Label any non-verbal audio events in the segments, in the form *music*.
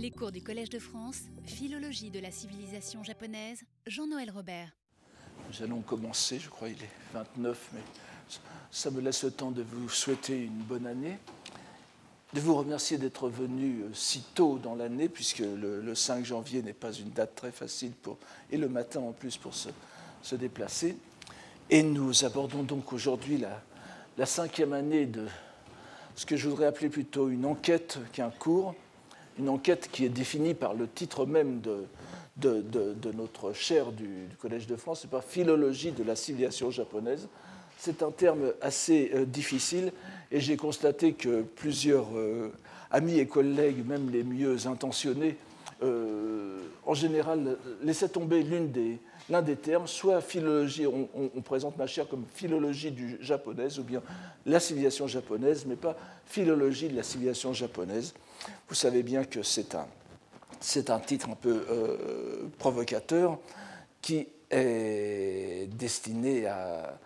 Les cours du Collège de France, Philologie de la civilisation japonaise, Jean-Noël Robert. Nous allons commencer, je crois il est 29, mais ça me laisse le temps de vous souhaiter une bonne année, de vous remercier d'être venu euh, si tôt dans l'année, puisque le, 5 janvier n'est pas une date très facile, pour, et le matin en plus pour se, se déplacer. Et nous abordons donc aujourd'hui la, la cinquième année de ce que je voudrais appeler plutôt une enquête qu'un cours, une enquête qui est définie par le titre même de, notre chaire du, Collège de France, c'est pas philologie de la civilisation japonaise. C'est un terme assez euh, difficile et j'ai constaté que plusieurs euh, amis et collègues, même les mieux intentionnés, euh, en général laissaient tomber l'un des termes, soit philologie, on, présente ma chaire comme philologie du japonaise, ou bien la civilisation japonaise, mais pas philologie de la civilisation japonaise. Vous savez bien que c'est un, un titre un peu euh, provocateur qui est destiné à,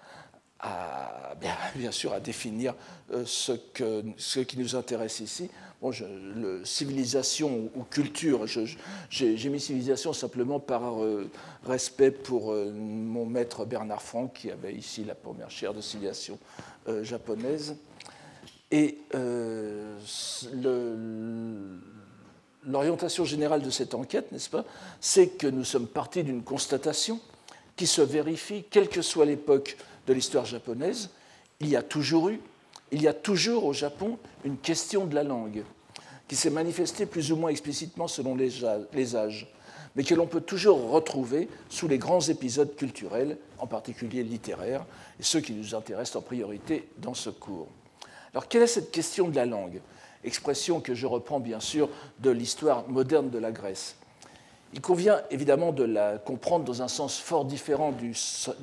bien, sûr à définir euh, ce, que, ce qui nous intéresse ici. Bon, le, civilisation ou culture, j'ai mis civilisation simplement par euh, respect pour mon maître Bernard Franck, qui avait ici la première chaire de civilisation japonaise. Et le l'orientation générale de cette enquête, n'est-ce pas, c'est que nous sommes partis d'une constatation qui se vérifie, quelle que soit l'époque de l'histoire japonaise, il y a toujours eu, il y a toujours au Japon une question de la langue, qui s'est manifestée plus ou moins explicitement selon les âges, mais que l'on peut toujours retrouver sous les grands épisodes culturels, en particulier littéraires, et ceux qui nous intéressent en priorité dans ce cours. Alors, quelle est cette question de la langue? Expression que je reprends bien sûr de l'histoire moderne de la Grèce. Il convient évidemment de la comprendre dans un sens fort différent du,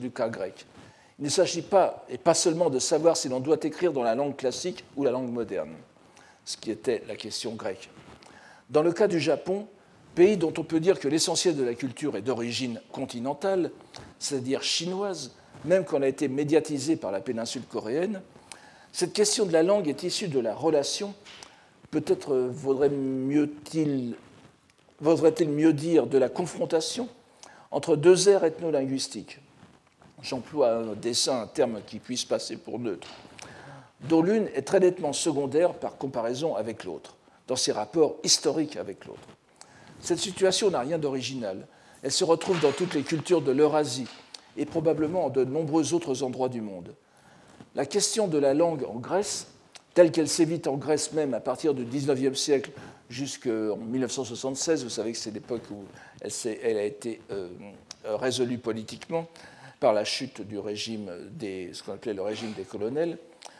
cas grec. Il ne s'agit pas, et pas seulement, de savoir si l'on doit écrire dans la langue classique ou la langue moderne, ce qui était la question grecque. Dans le cas du Japon, pays dont on peut dire que l'essentiel de la culture est d'origine continentale, c'est-à-dire chinoise, même quand elle a été médiatisée par la péninsule coréenne, cette question de la langue est issue de la relation peut-être vaudrait-il mieux, dire de la confrontation entre deux aires ethno-linguistiques. J'emploie un dessin un terme qui puisse passer pour neutre, dont l'une est très nettement secondaire par comparaison avec l'autre, dans ses rapports historiques avec l'autre. Cette situation n'a rien d'original. Elle se retrouve dans toutes les cultures de l'Eurasie et probablement en de nombreux autres endroits du monde. La question de la langue en Grèce telle qu'elle s'évite en Grèce même à partir du XIXe siècle jusqu'en 1976. Vous savez que c'est l'époque où elle, a été euh, résolue politiquement par la chute du régime des, ce qu'on appelait le régime des colonels.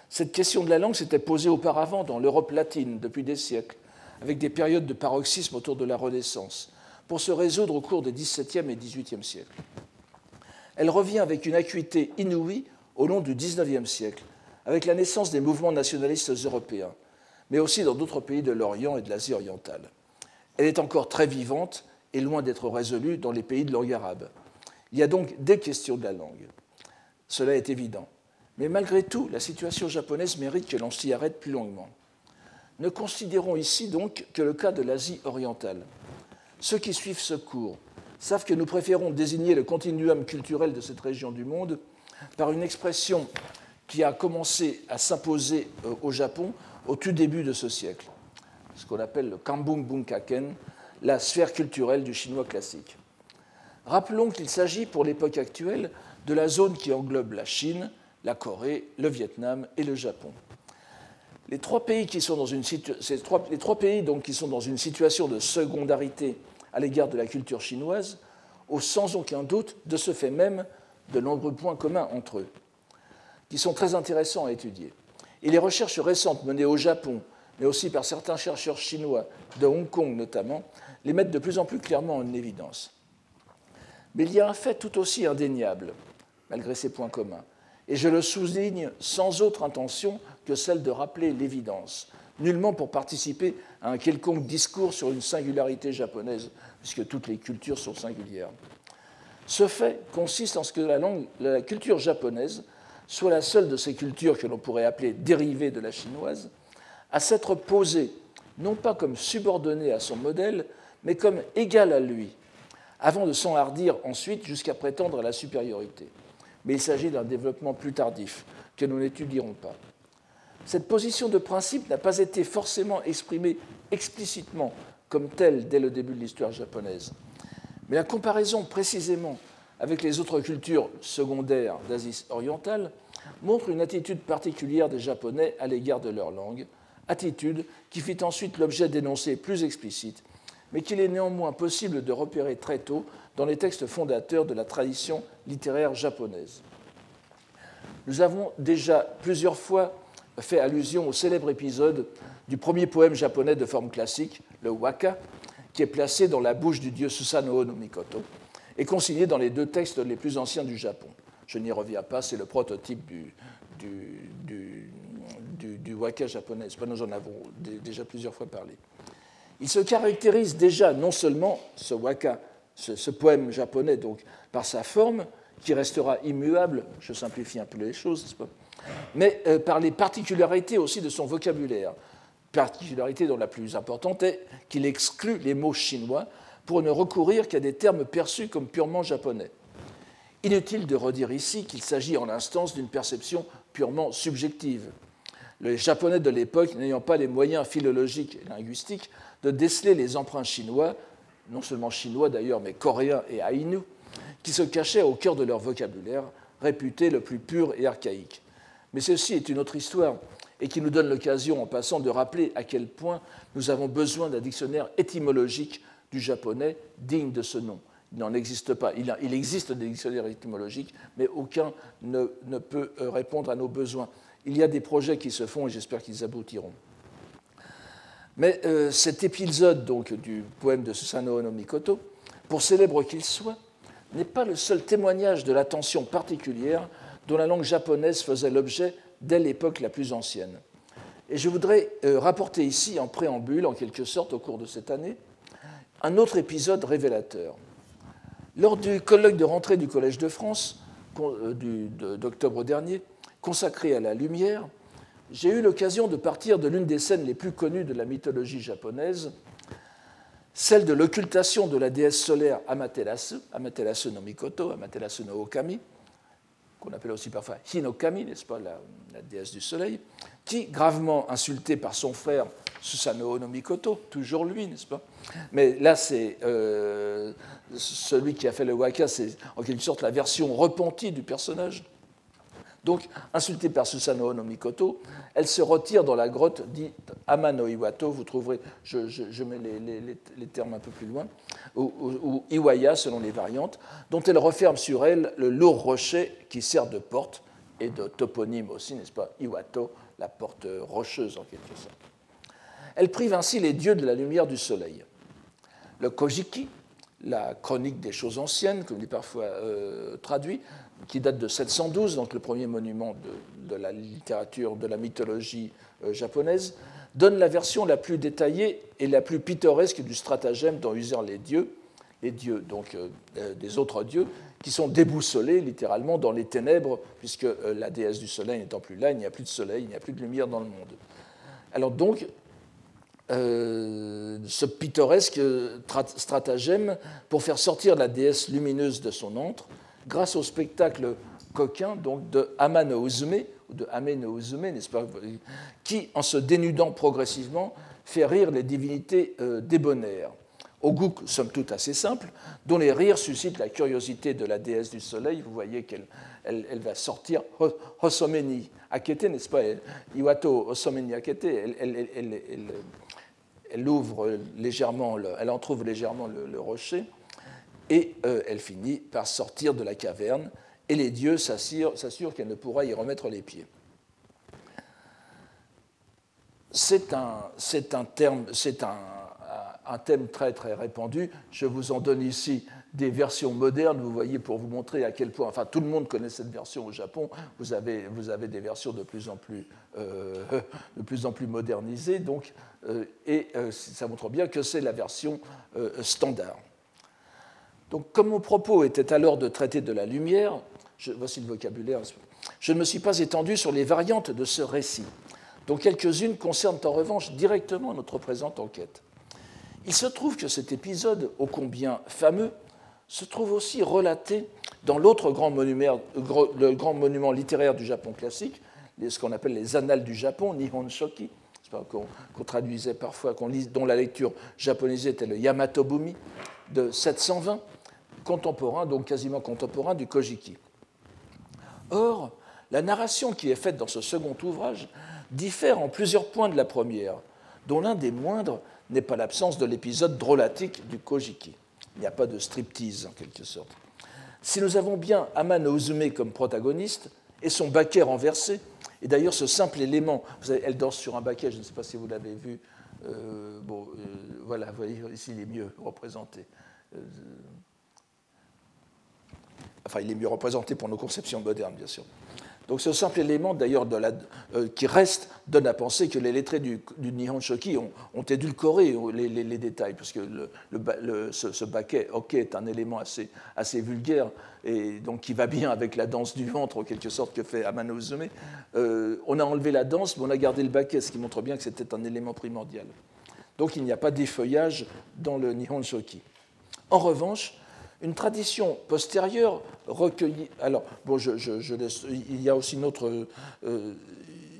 Cette question de la langue s'était posée auparavant dans l'Europe latine depuis des siècles, avec des périodes de paroxysme autour de la Renaissance, pour se résoudre au cours des XVIIe et XVIIIe siècles. Elle revient avec une acuité inouïe au long du XIXe siècle, avec la naissance des mouvements nationalistes européens, mais aussi dans d'autres pays de l'Orient et de l'Asie orientale. Elle est encore très vivante et loin d'être résolue dans les pays de langue arabe. Il y a donc des questions de la langue. Cela est évident. Mais malgré tout, la situation japonaise mérite que l'on s'y arrête plus longuement. Ne considérons ici donc que le cas de l'Asie orientale. Ceux qui suivent ce cours savent que nous préférons désigner le continuum culturel de cette région du monde par une expression qui a commencé à s'imposer euh, au Japon au tout début de ce siècle, ce qu'on appelle le Kambung Bunkaken, la sphère culturelle du chinois classique. Rappelons qu'il s'agit pour l'époque actuelle de la zone qui englobe la Chine, la Corée, le Vietnam et le Japon. Les trois pays, qui sont dans une, qui sont dans une situation de secondarité à l'égard de la culture chinoise ont sans aucun doute de ce fait même de nombreux points communs entre eux qui sont très intéressants à étudier. Et les recherches récentes menées au Japon, mais aussi par certains chercheurs chinois, de Hong Kong notamment, les mettent de plus en plus clairement en évidence. Mais il y a un fait tout aussi indéniable, malgré ces points communs, et je le souligne sans autre intention que celle de rappeler l'évidence, nullement pour participer à un quelconque discours sur une singularité japonaise, puisque toutes les cultures sont singulières. Ce fait consiste en ce que la, culture japonaise soit la seule de ces cultures que l'on pourrait appeler dérivées de la chinoise, à s'être posée non pas comme subordonnée à son modèle, mais comme égale à lui, avant de s'enhardir ensuite jusqu'à prétendre à la supériorité. Mais il s'agit d'un développement plus tardif, que nous n'étudierons pas. Cette position de principe n'a pas été forcément exprimée explicitement comme telle dès le début de l'histoire japonaise. Mais la comparaison précisément avec les autres cultures secondaires d'Asie orientale montre une attitude particulière des Japonais à l'égard de leur langue, attitude qui fit ensuite l'objet d'énoncés plus explicites, mais qu'il est néanmoins possible de repérer très tôt dans les textes fondateurs de la tradition littéraire japonaise. Nous avons déjà plusieurs fois fait allusion au célèbre épisode du premier poème japonais de forme classique, le waka, qui est placé dans la bouche du dieu Susanoo no Mikoto et consigné dans les deux textes les plus anciens du Japon. Je n'y reviens pas, c'est le prototype du, du, du, waka japonais. Nous en avons déjà plusieurs fois parlé. Il se caractérise déjà non seulement ce waka, ce, poème japonais, donc par sa forme, qui restera immuable, je simplifie un peu les choses, pas mais euh, par les particularités aussi de son vocabulaire. Particularité dont la plus importante est qu'il exclut les mots chinois pour ne recourir qu'à des termes perçus comme purement japonais. Inutile de redire ici qu'il s'agit en instance d'une perception purement subjective. Les Japonais de l'époque n'ayant pas les moyens philologiques et linguistiques de déceler les emprunts chinois, non seulement chinois d'ailleurs, mais coréens et aïnous, qui se cachaient au cœur de leur vocabulaire, réputé le plus pur et archaïque. Mais ceci est une autre histoire et qui nous donne l'occasion, en passant, de rappeler à quel point nous avons besoin d'un dictionnaire étymologique du japonais digne de ce nom. Il n'en existe pas. Il, existe des dictionnaires étymologiques, mais aucun ne, peut euh, répondre à nos besoins. Il y a des projets qui se font et j'espère qu'ils aboutiront. Mais euh, cet épisode donc, du poème de Susanoo no Mikoto, pour célèbre qu'il soit, n'est pas le seul témoignage de l'attention particulière dont la langue japonaise faisait l'objet dès l'époque la plus ancienne. Et je voudrais euh, rapporter ici, en préambule, en quelque sorte, au cours de cette année, un autre épisode révélateur. Lors du colloque de rentrée du Collège de France euh, d'octobre dernier, consacré à la lumière, j'ai eu l'occasion de partir de l'une des scènes les plus connues de la mythologie japonaise, celle de l'occultation de la déesse solaire Amaterasu, Amaterasu no Mikoto, Amaterasu no Okami, qu'on appelle aussi parfois Hinokami, n'est-ce pas, la, déesse du soleil, qui, gravement insultée par son frère Susanoo no Mikoto, toujours lui, n'est-ce pas Mais là, c'est euh, celui qui a fait le waka, c'est en quelque sorte la version repentie du personnage. Donc, insultée par Susanoo no Mikoto, elle se retire dans la grotte dite Amano Iwato, vous trouverez, je, mets les, termes un peu plus loin, ou, Iwaya selon les variantes, dont elle referme sur elle le lourd rocher qui sert de porte et de toponyme aussi, n'est-ce pas? Iwato, la porte rocheuse en quelque sorte. Elle prive ainsi les dieux de la lumière du soleil. Le Kojiki, la chronique des choses anciennes, comme il est parfois euh, traduit, qui date de 712, donc le premier monument de, la littérature, de la mythologie euh, japonaise, donne la version la plus détaillée et la plus pittoresque du stratagème dont usèrent les dieux, les dieux donc euh, euh, des autres dieux, qui sont déboussolés littéralement dans les ténèbres, puisque la déesse du soleil n'étant plus là, il n'y a plus de soleil, il n'y a plus de lumière dans le monde. Alors donc, ce pittoresque stratagème pour faire sortir la déesse lumineuse de son antre, grâce au spectacle coquin donc, de Amano Uzume, ou de Ameno Uzume, n'est-ce pas, qui, en se dénudant progressivement, fait rire les divinités euh, débonnaires, au goût, somme toute, assez simple, dont les rires suscitent la curiosité de la déesse du soleil. Vous voyez qu'elle elle, va sortir. Hosomeni Akete, n'est-ce pas Iwato Hosomeni Akete, elle, ouvre légèrement, elle entr'ouvre légèrement le rocher et euh, elle finit par sortir de la caverne, et les dieux s'assurent qu'elle ne pourra y remettre les pieds. C'est un, un, un, un, thème très très répandu. Je vous en donne ici des versions modernes, vous voyez, pour vous montrer à quel point, enfin tout le monde connaît cette version au Japon, vous avez, vous avez des versions de plus en plus, euh, *laughs* de plus, en plus modernisées, donc, euh, et ça montre bien que c'est la version standard. Donc, comme mon propos était alors de traiter de la lumière, voici le vocabulaire, je ne me suis pas étendu sur les variantes de ce récit, dont quelques-unes concernent en revanche directement notre présente enquête. Il se trouve que cet épisode, ô combien fameux, se trouve aussi relaté dans l'autre grand monument, littéraire du Japon classique, ce qu'on appelle les Annales du Japon, Nihon Shoki, qu'on traduisait parfois, dont la lecture japonisée était le Yamato Bumi de 720, contemporain, donc quasiment contemporain du Kojiki. Or, la narration qui est faite dans ce second ouvrage diffère en plusieurs points de la première, dont l'un des moindres n'est pas l'absence de l'épisode drôlatique du Kojiki. Il n'y a pas de striptease, en quelque sorte. Si nous avons bien Amano Uzume comme protagoniste et son baquet renversé, et d'ailleurs ce simple élément, vous elle danse sur un baquet, je ne sais pas si vous l'avez vu, euh, bon, euh, voilà, voyez, ici il est mieux représenté. Euh, enfin, il est mieux représenté pour nos conceptions modernes, bien sûr. Donc ce simple élément, d'ailleurs, euh, qui reste, donne à penser que les lettrés du, Nihon Shoki ont, édulcoré les, détails, parce que ce, baquet, ok, est un élément assez, assez, vulgaire, et donc qui va bien avec la danse du ventre, en quelque sorte, que fait Amano Uzume. Euh, on a enlevé la danse, mais on a gardé le baquet, ce qui montre bien que c'était un élément primordial. Donc il n'y a pas d'effeuillage dans le Nihon Shoki. En revanche, une tradition postérieure recueillie. Alors, il y a aussi une autre, euh,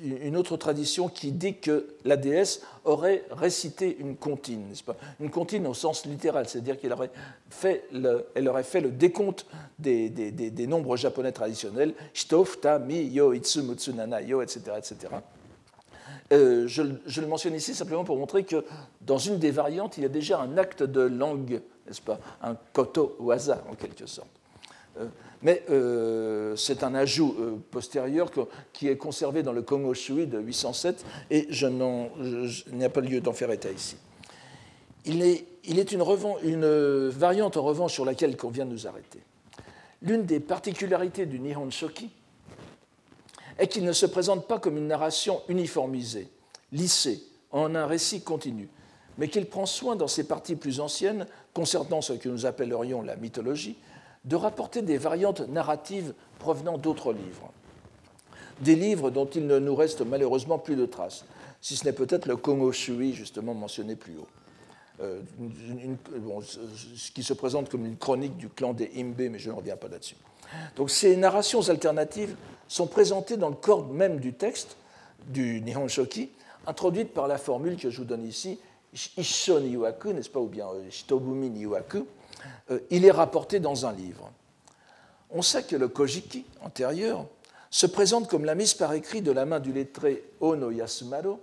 une autre tradition qui dit que la déesse aurait récité une comptine, n'est-ce pas? Une comptine au sens littéral, c'est-à-dire qu'elle aurait, fait le, décompte des, nombres japonais traditionnels, shitof, ta, mi, yo, itsu, nana, yo, etc. etc. Euh, je, le mentionne ici simplement pour montrer que dans une des variantes, il y a déjà un acte de langue n'est-ce pas Un koto waza, en quelque sorte. Euh, mais euh, c'est un ajout euh, postérieur qui est conservé dans le Kongo Shui de 807 et je n'ai pas lieu d'en faire état ici. Il est, il est une, une, variante en revanche sur laquelle on vient de nous arrêter. L'une des particularités du Nihon Shoki est qu'il ne se présente pas comme une narration uniformisée, lissée, en un récit continu, mais qu'il prend soin dans ses parties plus anciennes, concernant ce que nous appellerions la mythologie, de rapporter des variantes narratives provenant d'autres livres. Des livres dont il ne nous reste malheureusement plus de traces, si ce n'est peut-être le Kongo Shui, justement mentionné plus haut. Euh, ce qui se présente comme une chronique du clan des Imbe, mais je ne reviens pas là-dessus. Donc ces narrations alternatives sont présentées dans le corps même du texte du Nihon Shoki, introduites par la formule que je vous donne ici, Isho Niwaku, n'est-ce pas, ou bien euh, Shitobumi Niwaku, euh, il est rapporté dans un livre. On sait que le Kojiki, antérieur, se présente comme la mise par écrit de la main du lettré Ono Yasumaro,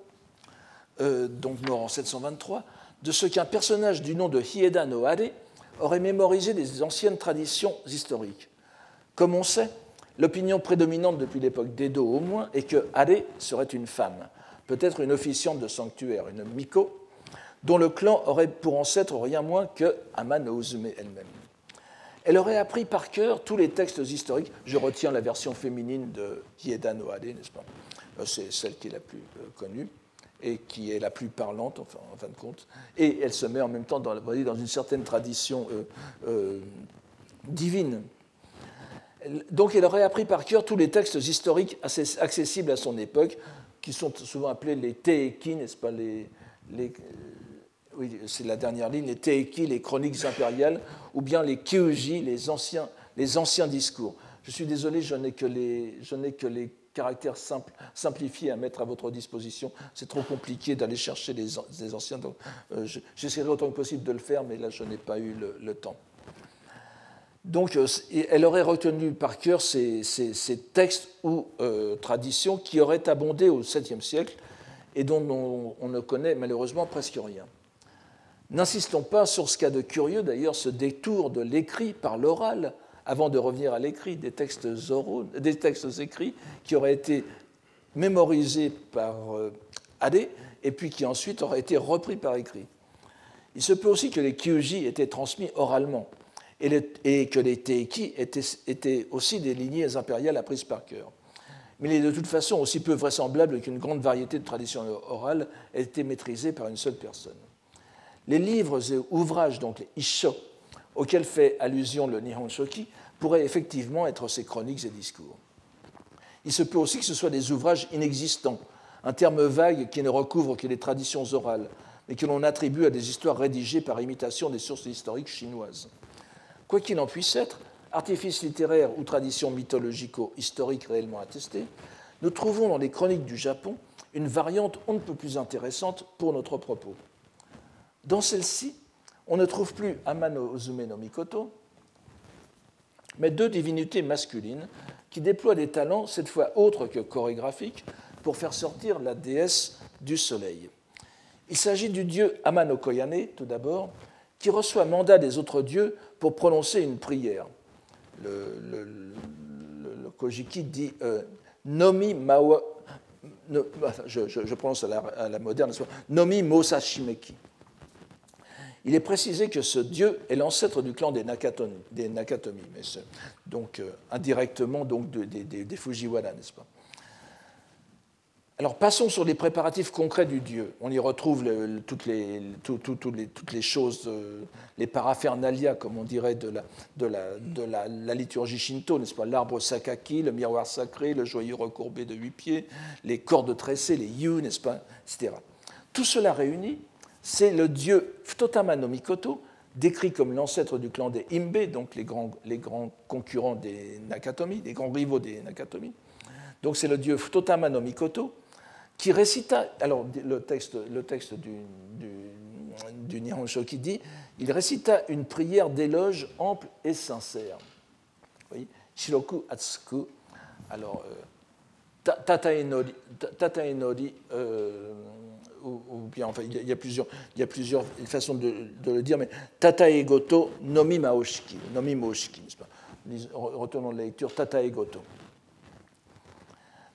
euh, donc mort en 723, de ce qu'un personnage du nom de Hieda no Are aurait mémorisé des anciennes traditions historiques. Comme on sait, l'opinion prédominante depuis l'époque d'Edo au moins est que Are serait une femme, peut-être une officiante de sanctuaire, une miko, dont le clan aurait pour ancêtre rien moins que Amano Uzume elle-même. Elle aurait appris par cœur tous les textes historiques. Je retiens la version féminine de Hieda no n'est-ce pas? Euh, C'est celle qui est la plus euh, connue et qui est la plus parlante, en fin de compte. Et elle se met en même temps dans, une certaine tradition euh, divine. Donc elle aurait appris par cœur tous les textes historiques accessibles à son époque, qui sont souvent appelés les teiki, n'est-ce pas, oui, c'est la dernière ligne, les Teiki, les chroniques impériales, ou bien les Kyuji, les anciens, discours. Je suis désolé, je n'ai que les, caractères simplifiés à mettre à votre disposition. C'est trop compliqué d'aller chercher les, anciens. Euh, j'essaierai autant que possible de le faire, mais là, je n'ai pas eu le, temps. Donc, euh, elle aurait retenu par cœur ces, textes ou euh, traditions qui auraient abondé au 7e siècle et dont on ne connaît malheureusement presque rien. N'insistons pas sur ce cas de curieux, d'ailleurs, ce détour de l'écrit par l'oral, avant de revenir à l'écrit, des textes écrits qui auraient été mémorisés par euh, Adé et puis qui ensuite auraient été repris par écrit. Il se peut aussi que les kyuji étaient transmis oralement et, que les teiki étaient, aussi des lignées impériales apprises par cœur. Mais il est de toute façon aussi peu vraisemblable qu'une grande variété de traditions orales ait été maîtrisée par une seule personne. Les livres et ouvrages, donc les Isho, auxquels fait allusion le Nihon Shoki, pourraient effectivement être ces chroniques et discours. Il se peut aussi que ce soient des ouvrages inexistants, un terme vague qui ne recouvre que les traditions orales, mais que l'on attribue à des histoires rédigées par imitation des sources historiques chinoises. Quoi qu'il en puisse être, artifice littéraire ou tradition mythologico-historique réellement attestée, nous trouvons dans les chroniques du Japon une variante on ne peut plus intéressante pour notre propos. Dans celle-ci, on ne trouve plus Amano Ozume no Mikoto, mais deux divinités masculines qui déploient des talents, cette fois autres que chorégraphiques, pour faire sortir la déesse du soleil. Il s'agit du dieu Amano Koyane, tout d'abord, qui reçoit mandat des autres dieux pour prononcer une prière. Le, Kojiki dit euh, Nomi Mawa. je, prononce à la, à la moderne, Nomi Mosashimeki il est précisé que ce dieu est l'ancêtre du clan des Nakatomi, donc euh, indirectement donc des Fujiwara, n'est-ce pas? Alors passons sur les préparatifs concrets du dieu. On y retrouve toutes, les, choses, euh, les paraphernalia, comme on dirait, de la, de la, liturgie shinto, n'est-ce pas? L'arbre sakaki, le miroir sacré, le joyeux recourbé de huit pieds, les cordes tressées, les yu, n'est-ce pas? Etc. Tout cela réuni c'est le dieu Ftotama no Mikoto, décrit comme l'ancêtre du clan des Imbe, donc les grands, concurrents des Nakatomi, les grands rivaux des Nakatomi. Donc c'est le dieu Ftotama no Mikoto qui récita, alors le texte, du, du, Nihon dit, il récita une prière d'éloge ample et sincère. Oui, Shiroku Atsuku, alors euh, Tataenori, Tataenori euh, ou, bien, enfin, il y, a, plusieurs, il y a plusieurs façons de, le dire, mais Tata Egoto Nomi Maoshiki, Nomi n'est-ce pas? Retournons de la lecture, Tata Egoto.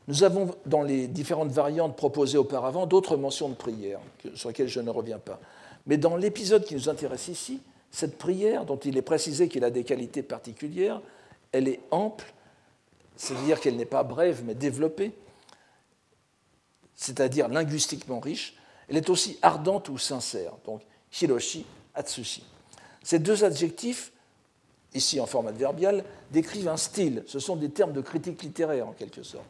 Nous avons, dans les différentes variantes proposées auparavant, d'autres mentions de prière, sur lesquelles je ne reviens pas. Mais dans l'épisode qui nous intéresse ici, cette prière, dont il est précisé qu'elle a des qualités particulières, elle est ample, c'est-à-dire qu'elle n'est pas brève, mais développée, c'est-à-dire linguistiquement riche, elle est aussi ardente ou sincère, donc Hiroshi, Atsushi. Ces deux adjectifs, ici en forme adverbiale, décrivent un style, ce sont des termes de critique littéraire en quelque sorte.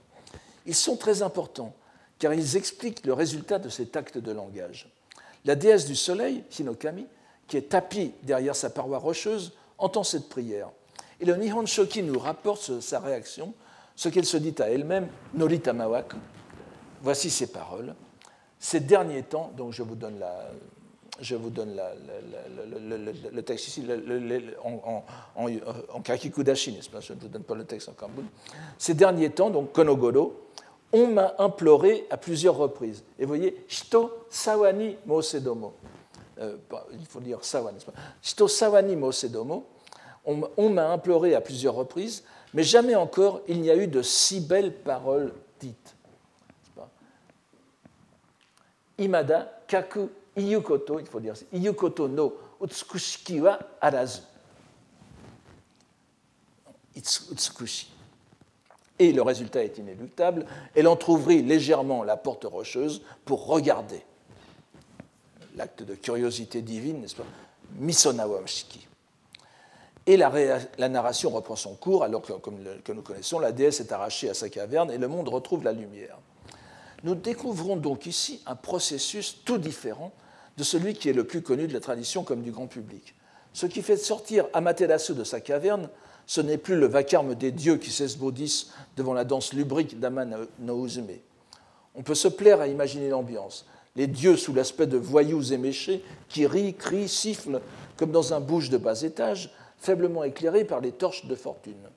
Ils sont très importants car ils expliquent le résultat de cet acte de langage. La déesse du soleil, Hinokami, qui est tapie derrière sa paroi rocheuse, entend cette prière. Et le Nihon Shoki nous rapporte sa réaction, ce qu'elle se dit à elle-même, Noritamawak, voici ces paroles. Ces derniers temps, donc je vous donne, le, texte ici en, en, kakikudashi, n'est-ce pas Je ne vous donne pas le texte en kambun. Ces derniers temps, donc Konogoro, on m'a imploré à plusieurs reprises. Et vous voyez, Shito Sawani Mosedomo. Euh, il faut dire Sawa, n'est-ce pas Shito Sawani Mosedomo. On, on m'a imploré à plusieurs reprises, mais jamais encore il n'y a eu de si belles paroles dites. Imada kaku iyukoto, il faut dire iyukoto no utsukushiki wa arazu. Utsukushi. Et le résultat est inéluctable. Elle entr'ouvrit légèrement la porte rocheuse pour regarder. L'acte de curiosité divine, n'est-ce pas Misonawamshiki. Et la, la, narration reprend son cours, alors que, comme le, que nous connaissons, la déesse est arrachée à sa caverne et le monde retrouve la lumière. Nous découvrons donc ici un processus tout différent de celui qui est le plus connu de la tradition comme du grand public. Ce qui fait sortir Amaterasu de sa caverne, ce n'est plus le vacarme des dieux qui s'esbaudissent devant la danse lubrique d'Aman no Uzume. On peut se plaire à imaginer l'ambiance. Les dieux sous l'aspect de voyous éméchés qui rient, crient, sifflent comme dans un bouge de bas étage, faiblement éclairé par les torches de fortune.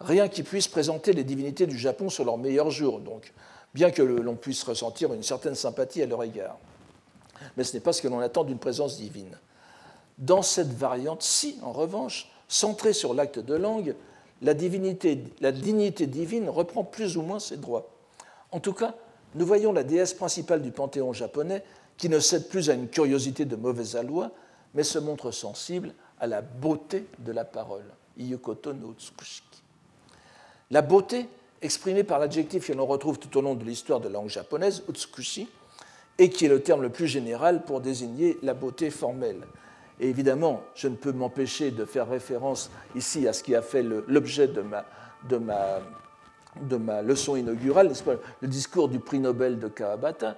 Rien qui puisse présenter les divinités du Japon sur leur meilleur jour, donc, bien que l'on puisse ressentir une certaine sympathie à leur égard. Mais ce n'est pas ce que l'on attend d'une présence divine. Dans cette variante-ci, en revanche, centrée sur l'acte de langue, la, divinité, la dignité divine reprend plus ou moins ses droits. En tout cas, nous voyons la déesse principale du panthéon japonais qui ne cède plus à une curiosité de mauvais aloi, mais se montre sensible à la beauté de la parole. Iyukoto no Tsukushiki. La beauté exprimé par l'adjectif que l'on retrouve tout au long de l'histoire de la langue japonaise, utsukushi, et qui est le terme le plus général pour désigner la beauté formelle. Et évidemment, je ne peux m'empêcher de faire référence ici à ce qui a fait l'objet de ma, de ma de ma leçon inaugurale, pas, le discours du prix Nobel de Kawabata,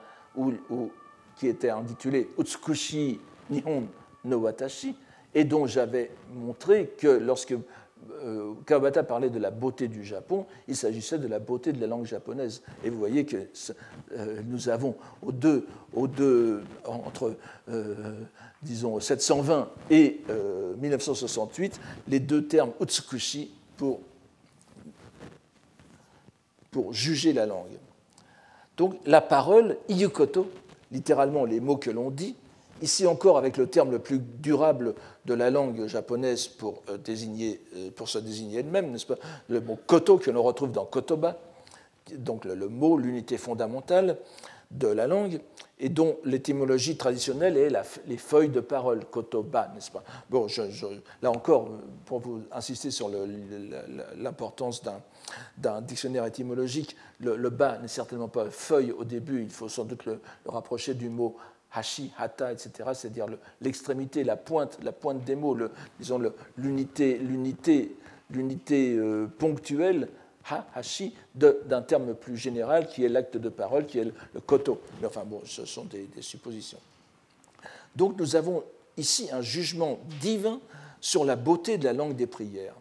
qui était intitulé Utsukushi Nihon no Watashi, et dont j'avais montré que lorsque euh, Kawabata parlait de la beauté du Japon, il s'agissait de la beauté de la langue japonaise. Et vous voyez que euh, nous avons deux, deux entre euh, disons 720 et 1968 les deux termes utsukushi pour, pour juger la langue. Donc la parole, iyukoto, littéralement les mots que l'on dit, ici encore avec le terme le plus durable de la langue japonaise pour, euh, désigner, euh, pour se désigner elle-même, n'est-ce pas Le mot koto que l'on retrouve dans kotoba, donc le, mot, l'unité fondamentale de la langue, et dont l'étymologie traditionnelle est les feuilles de parole, kotoba, n'est-ce pas. Bon, là encore, pour vous insister sur l'importance d'un dictionnaire étymologique, le, le bas n'est certainement pas feuille au début, il faut sans doute le rapprocher du mot hashi, hata, etc., c'est-à-dire l'extrémité, la pointe, la pointe des mots, disons l'unité, l'unité, l'unité euh, ponctuelle, ha, hashi, d'un terme plus général qui est l'acte de parole, qui est le, koto. Mais enfin bon, ce sont des, des suppositions. Donc nous avons ici un jugement divin sur la beauté de la langue des prières.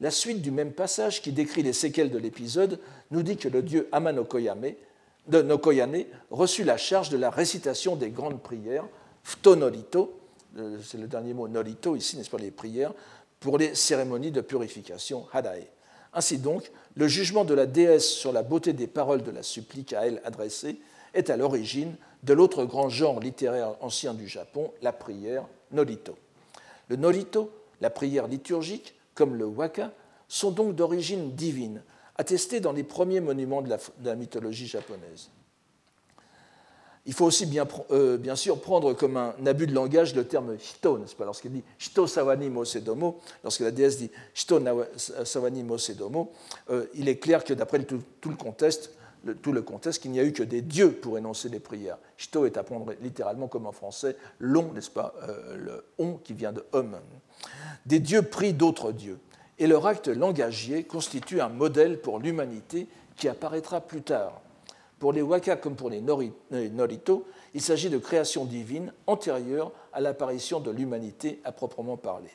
La suite du même passage qui décrit les séquelles de l'épisode nous dit que le dieu Amanokoyame de Nokoyane reçut la charge de la récitation des grandes prières, Ftonolito, euh, c'est le dernier mot Nolito ici, n'est-ce pas, les prières, pour les cérémonies de purification, Hadae. Ainsi donc, le jugement de la déesse sur la beauté des paroles de la supplique à elle adressée est à l'origine de l'autre grand genre littéraire ancien du Japon, la prière Nolito. Le Nolito, la prière liturgique, comme le waka, sont donc d'origine divine, attesté dans les premiers monuments de la, mythologie japonaise. Il faut aussi bien, euh, bien, sûr prendre comme un abus de langage le terme hito, n'est-ce pas? Lorsqu'il dit hito sawani mosedomo, lorsque la déesse dit hito sawani mosedomo, euh, il est clair que d'après tout, le contexte, tout le contexte, qu'il n'y a eu que des dieux pour énoncer les prières. Hito est à prendre littéralement comme en français l'on, n'est-ce pas? Euh, Le on qui vient de homme. Des dieux prient d'autres dieux et leur acte langagier constitue un modèle pour l'humanité qui apparaîtra plus tard. Pour les Waka comme pour les Norito, il s'agit de créations divines antérieures à l'apparition de l'humanité à proprement parler.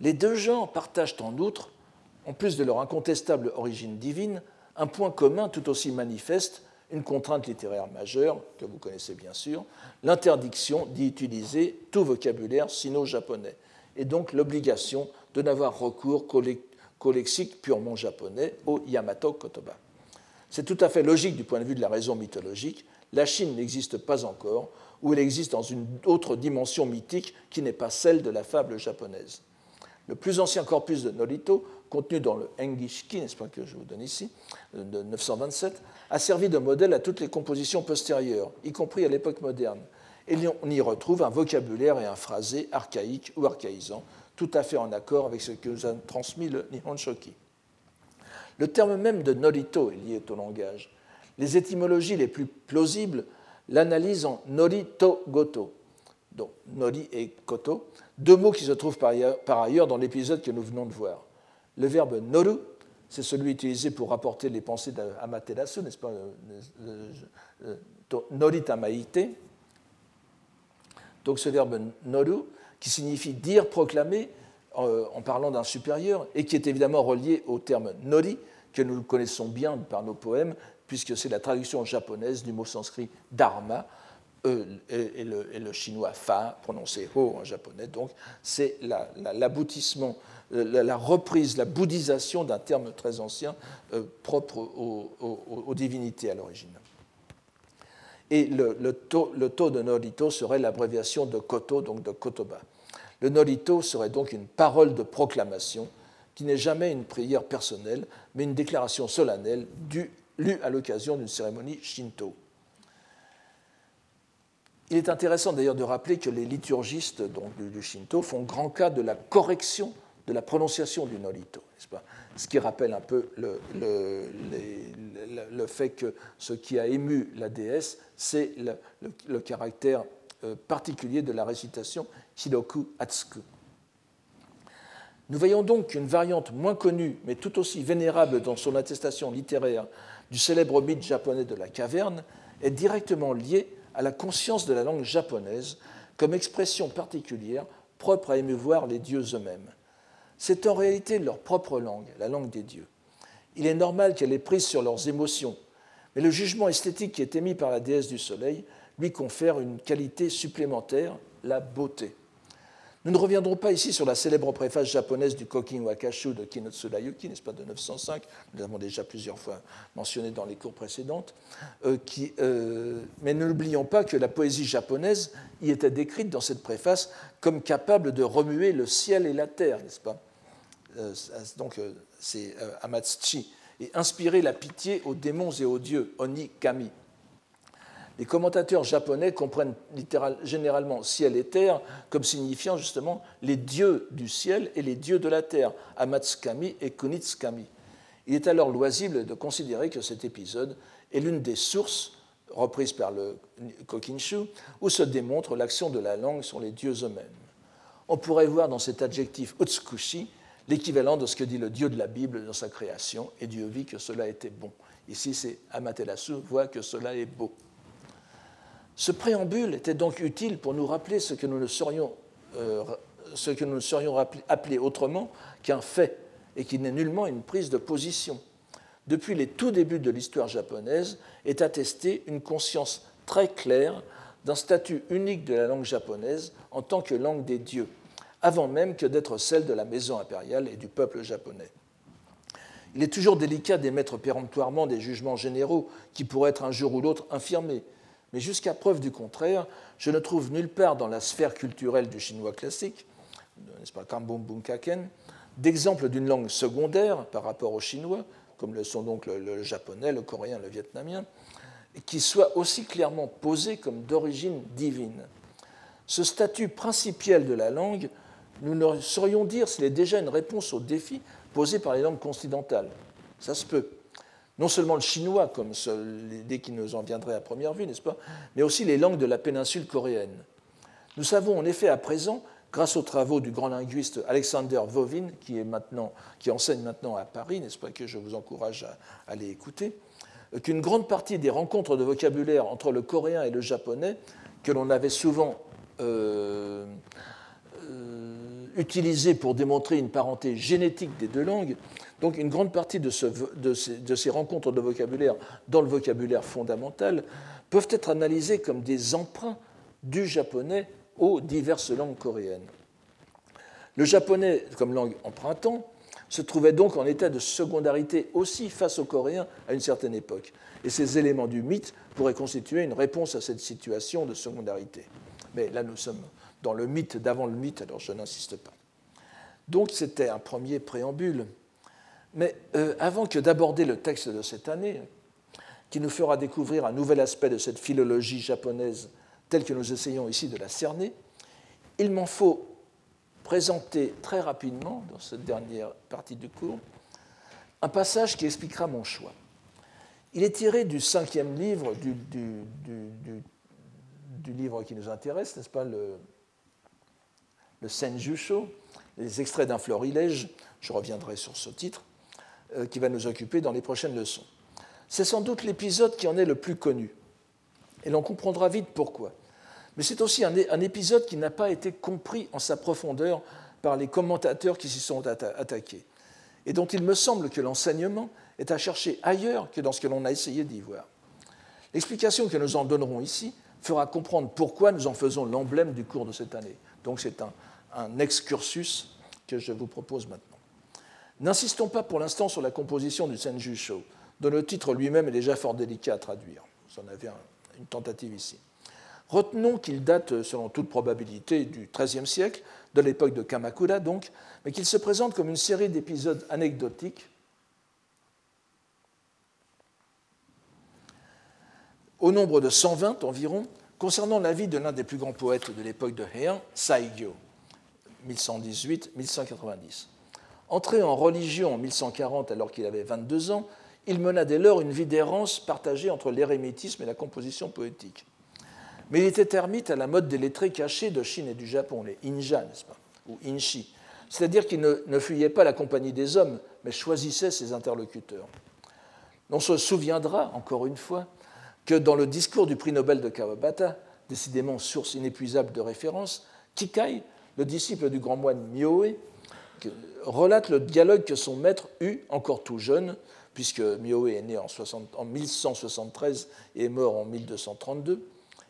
Les deux genres partagent en outre, en plus de leur incontestable origine divine, un point commun tout aussi manifeste, une contrainte littéraire majeure, que vous connaissez bien sûr, l'interdiction d'y utiliser tout vocabulaire sino-japonais, et donc l'obligation de n'avoir recours qu'au lexique purement japonais, au Yamato Kotoba. C'est tout à fait logique du point de vue de la raison mythologique. La Chine n'existe pas encore, ou elle existe dans une autre dimension mythique qui n'est pas celle de la fable japonaise. Le plus ancien corpus de Norito, contenu dans le Engishiki, n'est-ce pas que je vous donne ici, de 927, a servi de modèle à toutes les compositions postérieures, y compris à l'époque moderne, et on y retrouve un vocabulaire et un phrasé archaïque ou archaïsant, tout à fait en accord avec ce que nous a transmis le Nihon Shoki. Le terme même de norito est lié au langage. Les étymologies les plus plausibles l'analysent en norito goto, donc nori et koto, deux mots qui se trouvent par ailleurs dans l'épisode que nous venons de voir. Le verbe noru, c'est celui utilisé pour rapporter les pensées d'Amaterasu, n'est-ce pas Noritamaite, donc ce verbe noru, qui signifie dire, proclamer, euh, en parlant d'un supérieur, et qui est évidemment relié au terme nori, que nous connaissons bien par nos poèmes, puisque c'est la traduction japonaise du mot sanskrit dharma, euh, et, le, chinois fa, prononcé ho en japonais. Donc c'est l'aboutissement, la, la, reprise, la bouddhisation d'un terme très ancien propre aux divinités à l'origine. Et le, taux, de Norito serait l'abréviation de Koto, donc de Kotoba. Le Norito serait donc une parole de proclamation qui n'est jamais une prière personnelle, mais une déclaration solennelle lue à l'occasion d'une cérémonie shinto. Il est intéressant d'ailleurs de rappeler que les liturgistes donc, du, shinto font grand cas de la correction de la prononciation du n'est-ce pas? Ce qui rappelle un peu le, fait que ce qui a ému la déesse, c'est le, caractère euh, particulier de la récitation Shiroku Atsuku. Nous voyons donc qu'une variante moins connue, mais tout aussi vénérable dans son attestation littéraire du célèbre mythe japonais de la caverne, est directement liée à la conscience de la langue japonaise comme expression particulière propre à émeuvoir les dieux eux-mêmes. C'est en réalité leur propre langue, la langue des dieux. Il est normal qu'elle ait prise sur leurs émotions, mais le jugement esthétique qui est émis par la déesse du soleil lui confère une qualité supplémentaire, la beauté. Nous ne reviendrons pas ici sur la célèbre préface japonaise du Kokin Wakashu de Kinotsuda Yuki, n'est-ce pas, de 905, nous l'avons déjà plusieurs fois mentionné dans les cours précédentes, euh, euh, mais ne n'oublions pas que la poésie japonaise y était décrite dans cette préface comme capable de remuer le ciel et la terre, n'est-ce pas? euh, Donc c'est Amatsuchi, et inspirer la pitié aux démons et aux dieux, Oni Kami. Les commentateurs japonais comprennent généralement ciel et terre comme signifiant justement les dieux du ciel et les dieux de la terre, Amatsukami et Kunitsukami. Il est alors loisible de considérer que cet épisode est l'une des sources reprises par le Kokinshu où se démontre l'action de la langue sur les dieux eux-mêmes. On pourrait voir dans cet adjectif Utsukushi l'équivalent de ce que dit le Dieu de la Bible dans sa création, et Dieu vit que cela était bon. Ici, c'est Amaterasu voit que cela est beau. Ce préambule était donc utile pour nous rappeler ce que nous ne serions, euh, appelés autrement qu'un fait, et qui n'est nullement une prise de position. Depuis les tout débuts de l'histoire japonaise est attestée une conscience très claire d'un statut unique de la langue japonaise en tant que langue des dieux, avant même que d'être celle de la maison impériale et du peuple japonais. Il est toujours délicat d'émettre péremptoirement des jugements généraux qui pourraient être un jour ou l'autre infirmés, mais jusqu'à preuve du contraire, je ne trouve nulle part dans la sphère culturelle du chinois classique, n'est-ce pas, Kambon Bunkaken, d'exemple d'une langue secondaire par rapport au chinois, comme le sont donc le, japonais, le coréen, le vietnamien, qui soit aussi clairement posé comme d'origine divine. Ce statut principiel de la langue, nous ne saurions dire s'il est déjà une réponse aux défis posés par les langues continentales. Ça se peut non seulement le chinois, comme l'idée qui nous en viendrait à première vue, n'est-ce pas, mais aussi les langues de la péninsule coréenne. Nous savons en effet à présent, grâce aux travaux du grand linguiste Alexander Vovin, qui, enseigne maintenant à Paris, n'est-ce pas, que je vous encourage à, aller écouter, qu'une grande partie des rencontres de vocabulaire entre le coréen et le japonais, que l'on avait souvent euh, euh, utilisées pour démontrer une parenté génétique des deux langues, donc une grande partie de, ces, rencontres de vocabulaire dans le vocabulaire fondamental peuvent être analysées comme des emprunts du japonais aux diverses langues coréennes. Le japonais, comme langue empruntant, se trouvait donc en état de secondarité aussi face au coréen à une certaine époque. Et ces éléments du mythe pourraient constituer une réponse à cette situation de secondarité. Mais là, nous sommes dans le mythe d'avant le mythe, alors je n'insiste pas. Donc c'était un premier préambule. Mais euh, avant que d'aborder le texte de cette année, qui nous fera découvrir un nouvel aspect de cette philologie japonaise telle que nous essayons ici de la cerner, il m'en faut présenter très rapidement, dans cette dernière partie du cours, un passage qui expliquera mon choix. Il est tiré du cinquième livre du, du, livre qui nous intéresse, n'est-ce pas, le, le Senjusho, les extraits d'un florilège, je reviendrai sur ce titre, euh, qui va nous occuper dans les prochaines leçons. C'est sans doute l'épisode qui en est le plus connu, et l'on comprendra vite pourquoi. Mais c'est aussi un, épisode qui n'a pas été compris en sa profondeur par les commentateurs qui s'y sont attaqués, et dont il me semble que l'enseignement est à chercher ailleurs que dans ce que l'on a essayé d'y voir. L'explication que nous en donnerons ici fera comprendre pourquoi nous en faisons l'emblème du cours de cette année. Donc c'est un, un excursus que je vous propose maintenant. N'insistons pas pour l'instant sur la composition du Senju Sho, dont le titre lui-même est déjà fort délicat à traduire. Vous en avez une tentative ici. Retenons qu'il date, selon toute probabilité, du XIIIe siècle, de l'époque de Kamakura donc, mais qu'il se présente comme une série d'épisodes anecdotiques au nombre de 120 environ, concernant la vie de l'un des plus grands poètes de l'époque de Heian, Saigyo, 1118-1190. Entré en religion en 1140 alors qu'il avait 22 ans, il mena dès lors une vie d'errance partagée entre l'érémitisme et la composition poétique. Mais il était ermite à la mode des lettrés cachés de Chine et du Japon, les inja, n'est-ce pas, ou inshi, c'est-à-dire qu'il ne, ne, fuyait pas la compagnie des hommes, mais choisissait ses interlocuteurs. On se souviendra, encore une fois, que dans le discours du prix Nobel de Kawabata, décidément source inépuisable de référence, Kikai, le disciple du grand moine Myoe, relate le dialogue que son maître eut, encore tout jeune, puisque Myoe est né en, 60, en 1173 et est mort en 1232,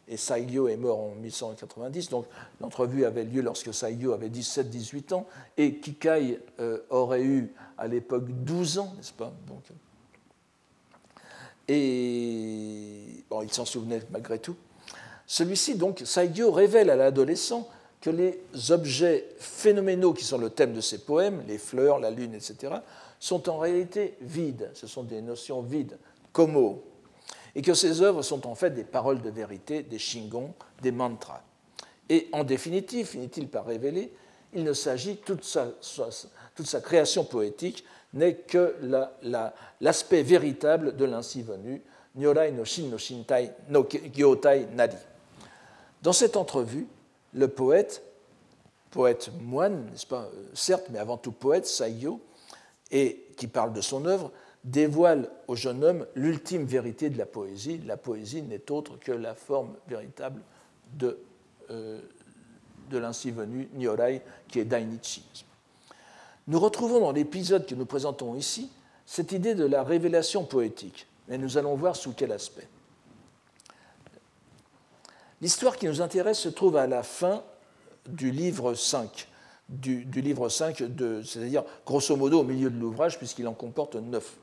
et Saigyo est mort en 1190. Donc l'entrevue avait lieu lorsque Saigyo avait 17-18 ans et Kikai euh, aurait eu à l'époque 12 ans, n'est-ce pas? Donc, Et bon, il s'en souvenait malgré tout. Celui-ci, donc, Saigyo révèle à l'adolescent que les objets phénoménaux qui sont le thème de ses poèmes, les fleurs, la lune, etc., sont en réalité vides. Ce sont des notions vides, como, et que ces œuvres sont en fait des paroles de vérité, des shingon, des mantras. Et en définitive, finit-il par révéler, il ne s'agit, toute sa, toute sa création poétique n'est que l'aspect la, véritable de l'ainsi venu, Nyorai no Shin no Shintai no Gyotai Nadi. Dans cette entrevue, le poète, poète moine, n'est-ce pas, euh, certes, mais avant tout poète, Saiyo, et qui parle de son œuvre, dévoile au jeune homme l'ultime vérité de la poésie. La poésie n'est autre que la forme véritable de, euh, de l'ainsi venu Nyorai, qui est Dainichi. Nous retrouvons dans l'épisode que nous présentons ici cette idée de la révélation poétique, mais nous allons voir sous quel aspect. L'histoire qui nous intéresse se trouve à la fin du livre 5, du, livre 5, c'est-à-dire grosso modo au milieu de l'ouvrage, puisqu'il en comporte 9.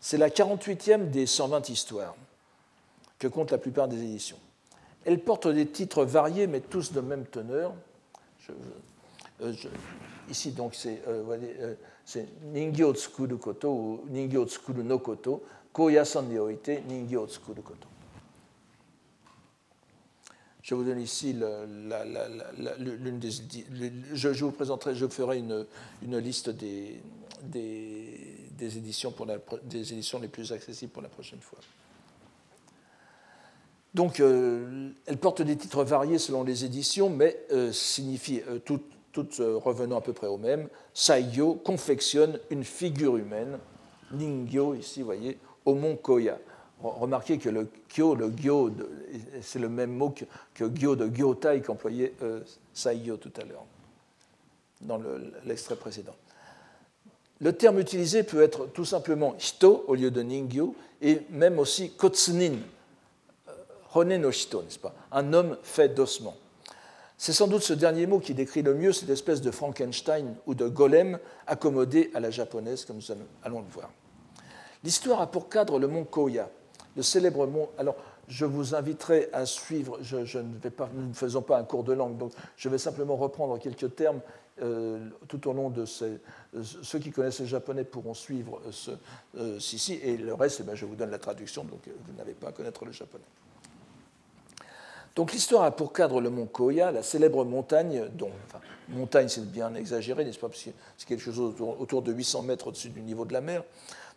C'est la 48e des 120 histoires que comptent la plupart des éditions. Elle porte des titres variés, mais tous de même teneur. Euh, ici, donc, c'est euh, euh, Ningyo Tsukuru Koto ou Ningyo Tsukuru no Koto, Koyasan ni oite Ningyo Tsukuru Koto. Je vous donne ici l'une des. Je, vous présenterai, je ferai une, une liste des, des, éditions, pour des éditions les plus accessibles pour la prochaine fois. Donc, euh, elle porte des titres variés selon les éditions, mais euh, signifie, euh, toutes, toutes revenant à peu près au même. Saigyo confectionne une figure humaine, Ningyo, ici, vous voyez, au mont Koya. Remarquez que le kyo, le gyo, c'est le même mot que, que gyo de gyotai qu'employait Saigyo tout à l'heure, dans l'extrait précédent. Le terme utilisé peut être tout simplement hito au lieu de ningyo et même aussi kotsunin, euh, hone no hito, n'est-ce pas? Un homme fait d'ossements. C'est sans doute ce dernier mot qui décrit le mieux cette espèce de Frankenstein ou de golem accommodé à la japonaise, comme nous allons le voir. L'histoire a pour cadre le mont Koya, le célèbre mont. Alors, je vous inviterai à suivre, je, ne vais pas, nous ne faisons pas un cours de langue, donc je vais simplement reprendre quelques termes euh, tout au long de ces, ceux qui connaissent le japonais pourront suivre ce, euh, ceci, et le reste, eh je vous donne la traduction, donc euh, vous n'avez pas à connaître le japonais. Donc l'histoire a pour cadre le mont Koya, la célèbre montagne, dont, enfin, montagne c'est bien exagéré, n'est-ce pas, parce c'est quelque chose autour de 800 mètres au-dessus du niveau de la mer,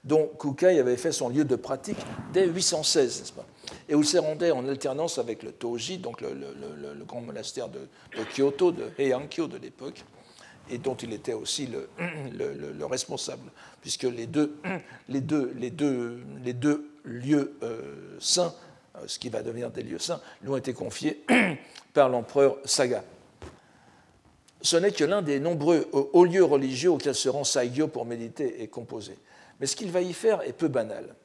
dont Kukai avait fait son lieu de pratique dès 816, n'est-ce pas? Et où il s'est rendu en alternance avec le Toji, donc le, grand monastère de, Kyoto, de Heiankyo de l'époque, et dont il était aussi le, le responsable, puisque les deux, lieux euh, saints, euh, ce qui va devenir des lieux saints, lui ont été confiés *clears throat* par l'empereur Saga. Ce n'est que l'un des nombreux hauts lieux religieux auxquels se rend Saigyo pour méditer et composer. Mais ce qu'il va y faire est peu banal.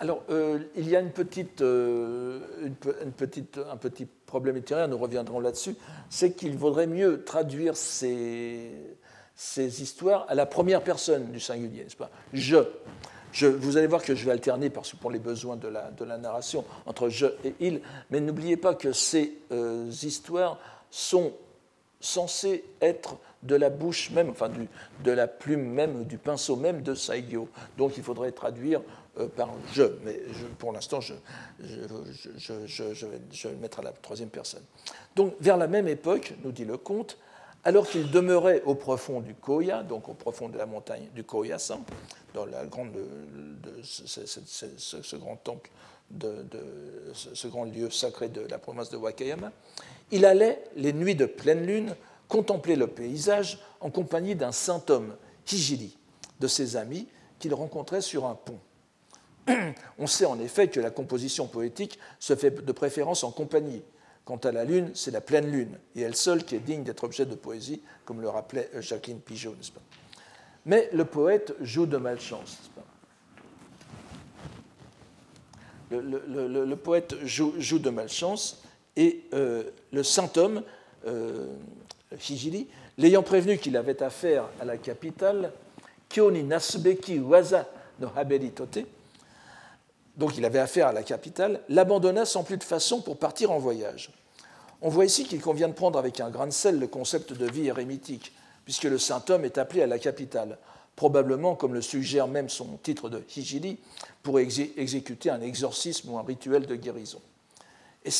Alors, euh, il y a une petite, une, une petite, un petit problème littéraire, nous reviendrons là-dessus, c'est qu'il vaudrait mieux traduire ces, ces, histoires à la première personne du singulier, n'est-ce pas? Je. Je, vous allez voir que je vais alterner parce que pour les besoins de la, de la narration entre je et il, mais n'oubliez pas que ces euh, histoires sont censées être de la bouche même, enfin de la plume même, du pinceau même de Saigyo. Donc il faudrait traduire euh, par je, mais pour l'instant, je, je, vais, le mettre à la troisième personne. Donc, vers la même époque, nous dit le conte, alors qu'il demeurait au profond du Koya, donc au profond de la montagne du Koyasan, dans la grande, de, ce, grand temple, de, ce grand lieu sacré de la province de Wakayama, il allait, les nuits de pleine lune, contemplait le paysage en compagnie d'un saint homme, Hijili, de ses amis, qu'il rencontrait sur un pont. *clears throat* On sait en effet que la composition poétique se fait de préférence en compagnie. Quant à la lune, c'est la pleine lune, et elle seule qui est digne d'être objet de poésie, comme le rappelait Jacqueline Pigeot, n'est-ce pas? Mais le poète joue de malchance, le, poète joue, de malchance, et euh, le saint homme, euh, Hijili, l'ayant prévenu qu'il avait affaire à la capitale, Kyoni Nasubeki Waza no Tote, donc il avait affaire à la capitale, l'abandonna sans plus de façon pour partir en voyage. On voit ici qu'il convient de prendre avec un grain de sel le concept de vie érémitique, puisque le saint homme est appelé à la capitale, probablement, comme le suggère même son titre de Hijili, pour exécuter un exorcisme ou un rituel de guérison. Et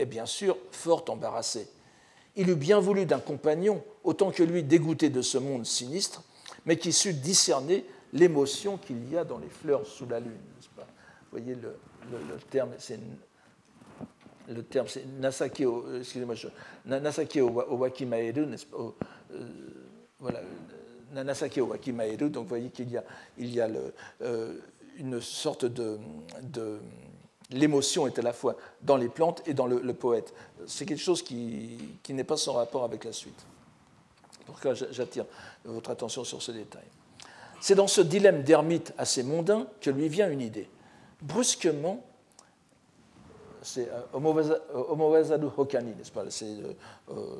est bien sûr fort embarrassé. Il eût bien voulu d'un compagnon, autant que lui dégoûté de ce monde sinistre, mais qui sut discerner l'émotion qu'il y a dans les fleurs sous la lune. Vous voyez le, terme, c'est le terme, c'est Nasake, excusez-moi, Nasake Owakimaeru, n'est-ce pas? Euh, Voilà, Nanasake Owakimaeru, donc vous voyez qu'il y a, il y a euh, une sorte de l'émotion est à la fois dans les plantes et dans le, poète. C'est quelque chose qui, qui n'est pas sans rapport avec la suite. Cas, j'attire votre attention sur ce détail. C'est dans ce dilemme d'ermite assez mondain que lui vient une idée. Brusquement, c'est Omowazadu euh, Hokani, n'est-ce pas? Euh,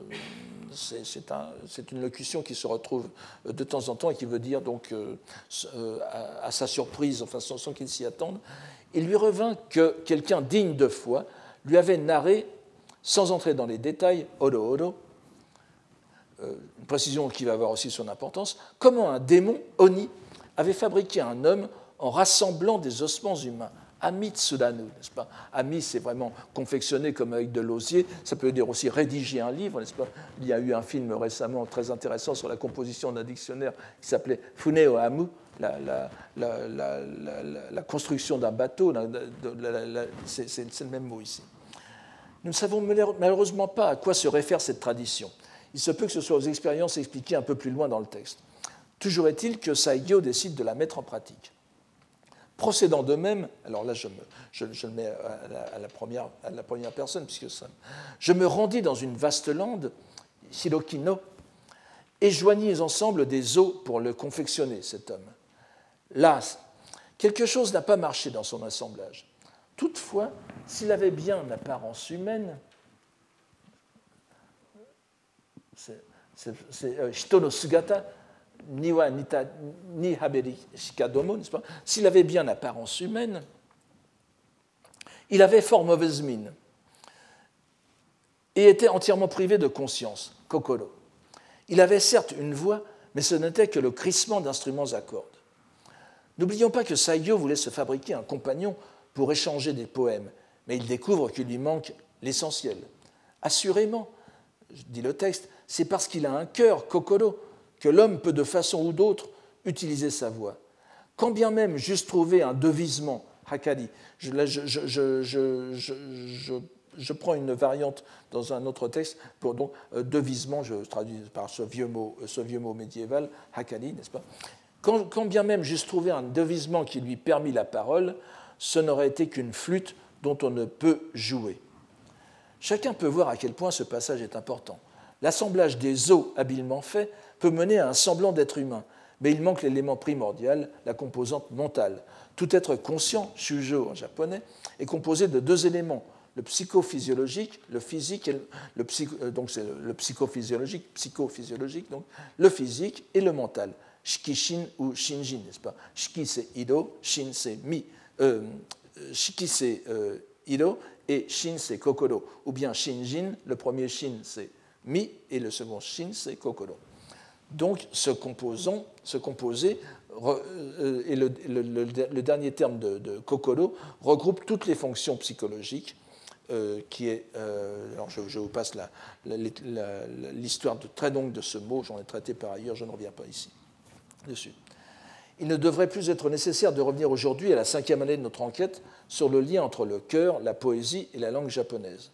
C'est une locution qui se retrouve de temps en temps et qui veut dire, donc, euh, à, sa surprise, enfin, sans, qu'il s'y attende, il lui revint que quelqu'un digne de foi lui avait narré, sans entrer dans les détails, Odo Odo, une précision qui va avoir aussi son importance, comment un démon, Oni, avait fabriqué un homme en rassemblant des ossements humains. Amit Sudanu, n'est-ce pas? Ami, c'est vraiment confectionné comme avec de l'osier. Ça peut dire aussi rédiger un livre, n'est-ce pas? Il y a eu un film récemment très intéressant sur la composition d'un dictionnaire qui s'appelait Funeo Amu, la, la, construction d'un bateau. C'est le même mot ici. Nous ne savons malheureusement pas à quoi se réfère cette tradition. Il se peut que ce soit aux expériences expliquées un peu plus loin dans le texte. Toujours est-il que Saigyo décide de la mettre en pratique. Procédant de même, alors là je, le mets à la, première, personne, puisque je me rendis dans une vaste lande, Shirokino, et joignis ensemble des os pour le confectionner, cet homme. Là, quelque chose n'a pas marché dans son assemblage. Toutefois, s'il avait bien une apparence humaine, c'est euh, Sugata, Ni Haberi Shikadomo, n'est-ce pas? S'il avait bien l'apparence humaine, il avait fort mauvaise mine et était entièrement privé de conscience, Kokoro. Il avait certes une voix, mais ce n'était que le crissement d'instruments à cordes. N'oublions pas que Saigyo voulait se fabriquer un compagnon pour échanger des poèmes, mais il découvre qu'il lui manque l'essentiel. Assurément, dit le texte, c'est parce qu'il a un cœur, Kokoro, que l'homme peut de façon ou d'autre utiliser sa voix. Quand bien même juste trouver un devisement, hakari, je, prends une variante dans un autre texte pour donc euh, devisement, je traduis par ce vieux mot, ce vieux mot médiéval, hakari, n'est-ce pas? Quand, quand, bien même juste trouver un devisement qui lui permit la parole, ce n'aurait été qu'une flûte dont on ne peut jouer. Chacun peut voir à quel point ce passage est important. L'assemblage des os habilement fait peut mener à un semblant d'être humain, mais il manque l'élément primordial, la composante mentale. Tout être conscient, shujo en japonais, est composé de deux éléments, le psychophysiologique, le physique, et le, euh, donc c'est le, psychophysiologique, psychophysiologique, donc le physique et le mental. Shikishin ou shinjin, n'est-ce pas? Shiki c'est ido, shin c'est mi. Euh, shiki c'est euh, ido et shin c'est kokoro. Ou bien shinjin, le premier shin c'est mi et le second shin c'est kokoro. Donc ce composant, ce composé, euh, et le, dernier terme de, Kokoro regroupe toutes les fonctions psychologiques euh, qui est, euh, alors je, vous passe l'histoire très longue de ce mot, j'en ai traité par ailleurs, je ne reviens pas ici dessus. Il ne devrait plus être nécessaire de revenir aujourd'hui à la cinquième année de notre enquête sur le lien entre le cœur, la poésie et la langue japonaise.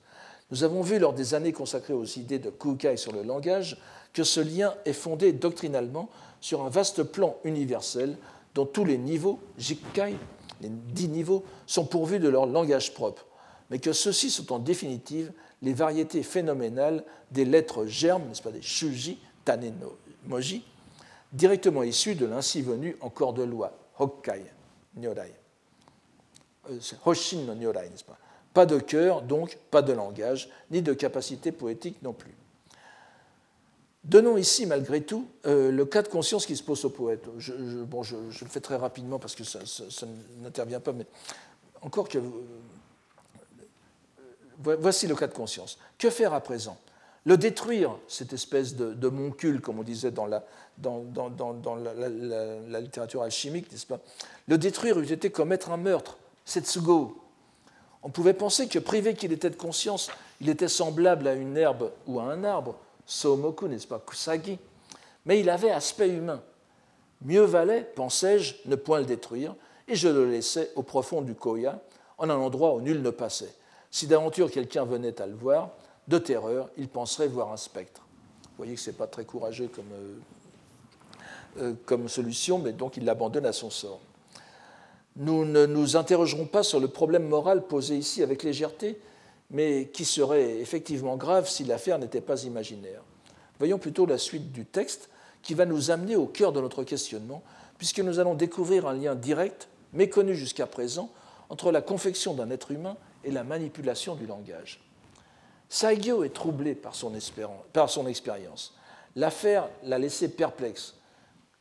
Nous avons vu lors des années consacrées aux idées de Kukai sur le langage que ce lien est fondé doctrinalement sur un vaste plan universel dont tous les niveaux, Jikkai, les dix niveaux, sont pourvus de leur langage propre, mais que ceux-ci sont en définitive les variétés phénoménales des lettres germes, n'est-ce pas, des shuji, taneno, moji, directement issues de l'ainsi venu en corps de loi, hokkai, nyorai. Euh, Hoshin no nyorai, n'est-ce pas? Pas de cœur, donc pas de langage, ni de capacité poétique non plus. Donnons ici, malgré tout, euh, le cas de conscience qui se pose au poète. Je, bon, je, le fais très rapidement parce que ça, n'intervient pas, mais encore que. Euh, voici le cas de conscience. Que faire à présent? Le détruire, cette espèce de, moncule, comme on disait dans la, dans, littérature alchimique, n'est-ce pas? Le détruire eût été commettre un meurtre. Setsugo. On pouvait penser que privé qu'il était de conscience, il était semblable à une herbe ou à un arbre Somoku, n'est-ce pas, Kusagi, mais il avait aspect humain. Mieux valait, pensais-je, ne point le détruire, et je le laissais au profond du Koya, en un endroit où nul ne passait. Si d'aventure quelqu'un venait à le voir, de terreur, il penserait voir un spectre. Vous voyez que ce n'est pas très courageux comme, euh, euh, comme solution, mais donc il l'abandonne à son sort. Nous ne nous interrogerons pas sur le problème moral posé ici avec légèreté, mais qui serait effectivement grave si l'affaire n'était pas imaginaire. Voyons plutôt la suite du texte qui va nous amener au cœur de notre questionnement, puisque nous allons découvrir un lien direct, méconnu jusqu'à présent, entre la confection d'un être humain et la manipulation du langage. Saigyo est troublé par son, expérience. L'affaire l'a laissé perplexe.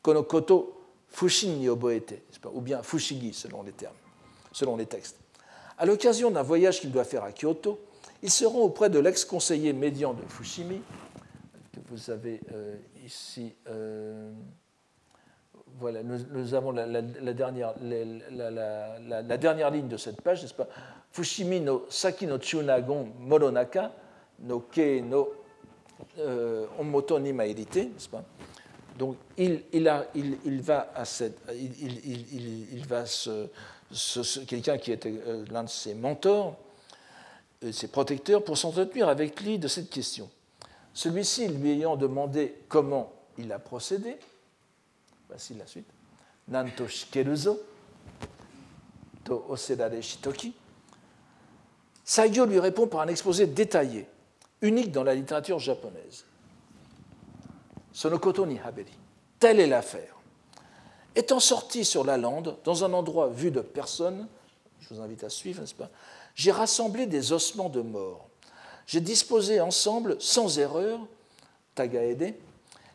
Konokoto Fushin ni oboete, ou bien Fushigi selon les termes, selon les textes. À l'occasion d'un voyage qu'il doit faire à Kyoto, il se rend auprès de l'ex-conseiller médian de Fushimi, que vous avez euh, ici. Euh, voilà, nous, avons la, dernière, la, dernière, ligne de cette page, n'est-ce pas? Fushimi no Saki no Chunagon Moronaka no Ke no euh, Omoto ni Mairite, n'est-ce pas? Donc il, il, a, il, il, va à cette, il, va se quelqu'un qui était euh, l'un de ses mentors, ses protecteurs, pour s'entretenir avec lui de cette question. Celui-ci, lui ayant demandé comment il a procédé, voici la suite, Nanto shikeruzo, to osedare shitoki, Saigyo lui répond par un exposé détaillé, unique dans la littérature japonaise. Sonokoto ni haberi. Telle est l'affaire. Étant sorti sur la lande, dans un endroit vu de personne, je vous invite à suivre, n'est-ce pas J'ai rassemblé des ossements de mort. J'ai disposé ensemble, sans erreur, Tagaede,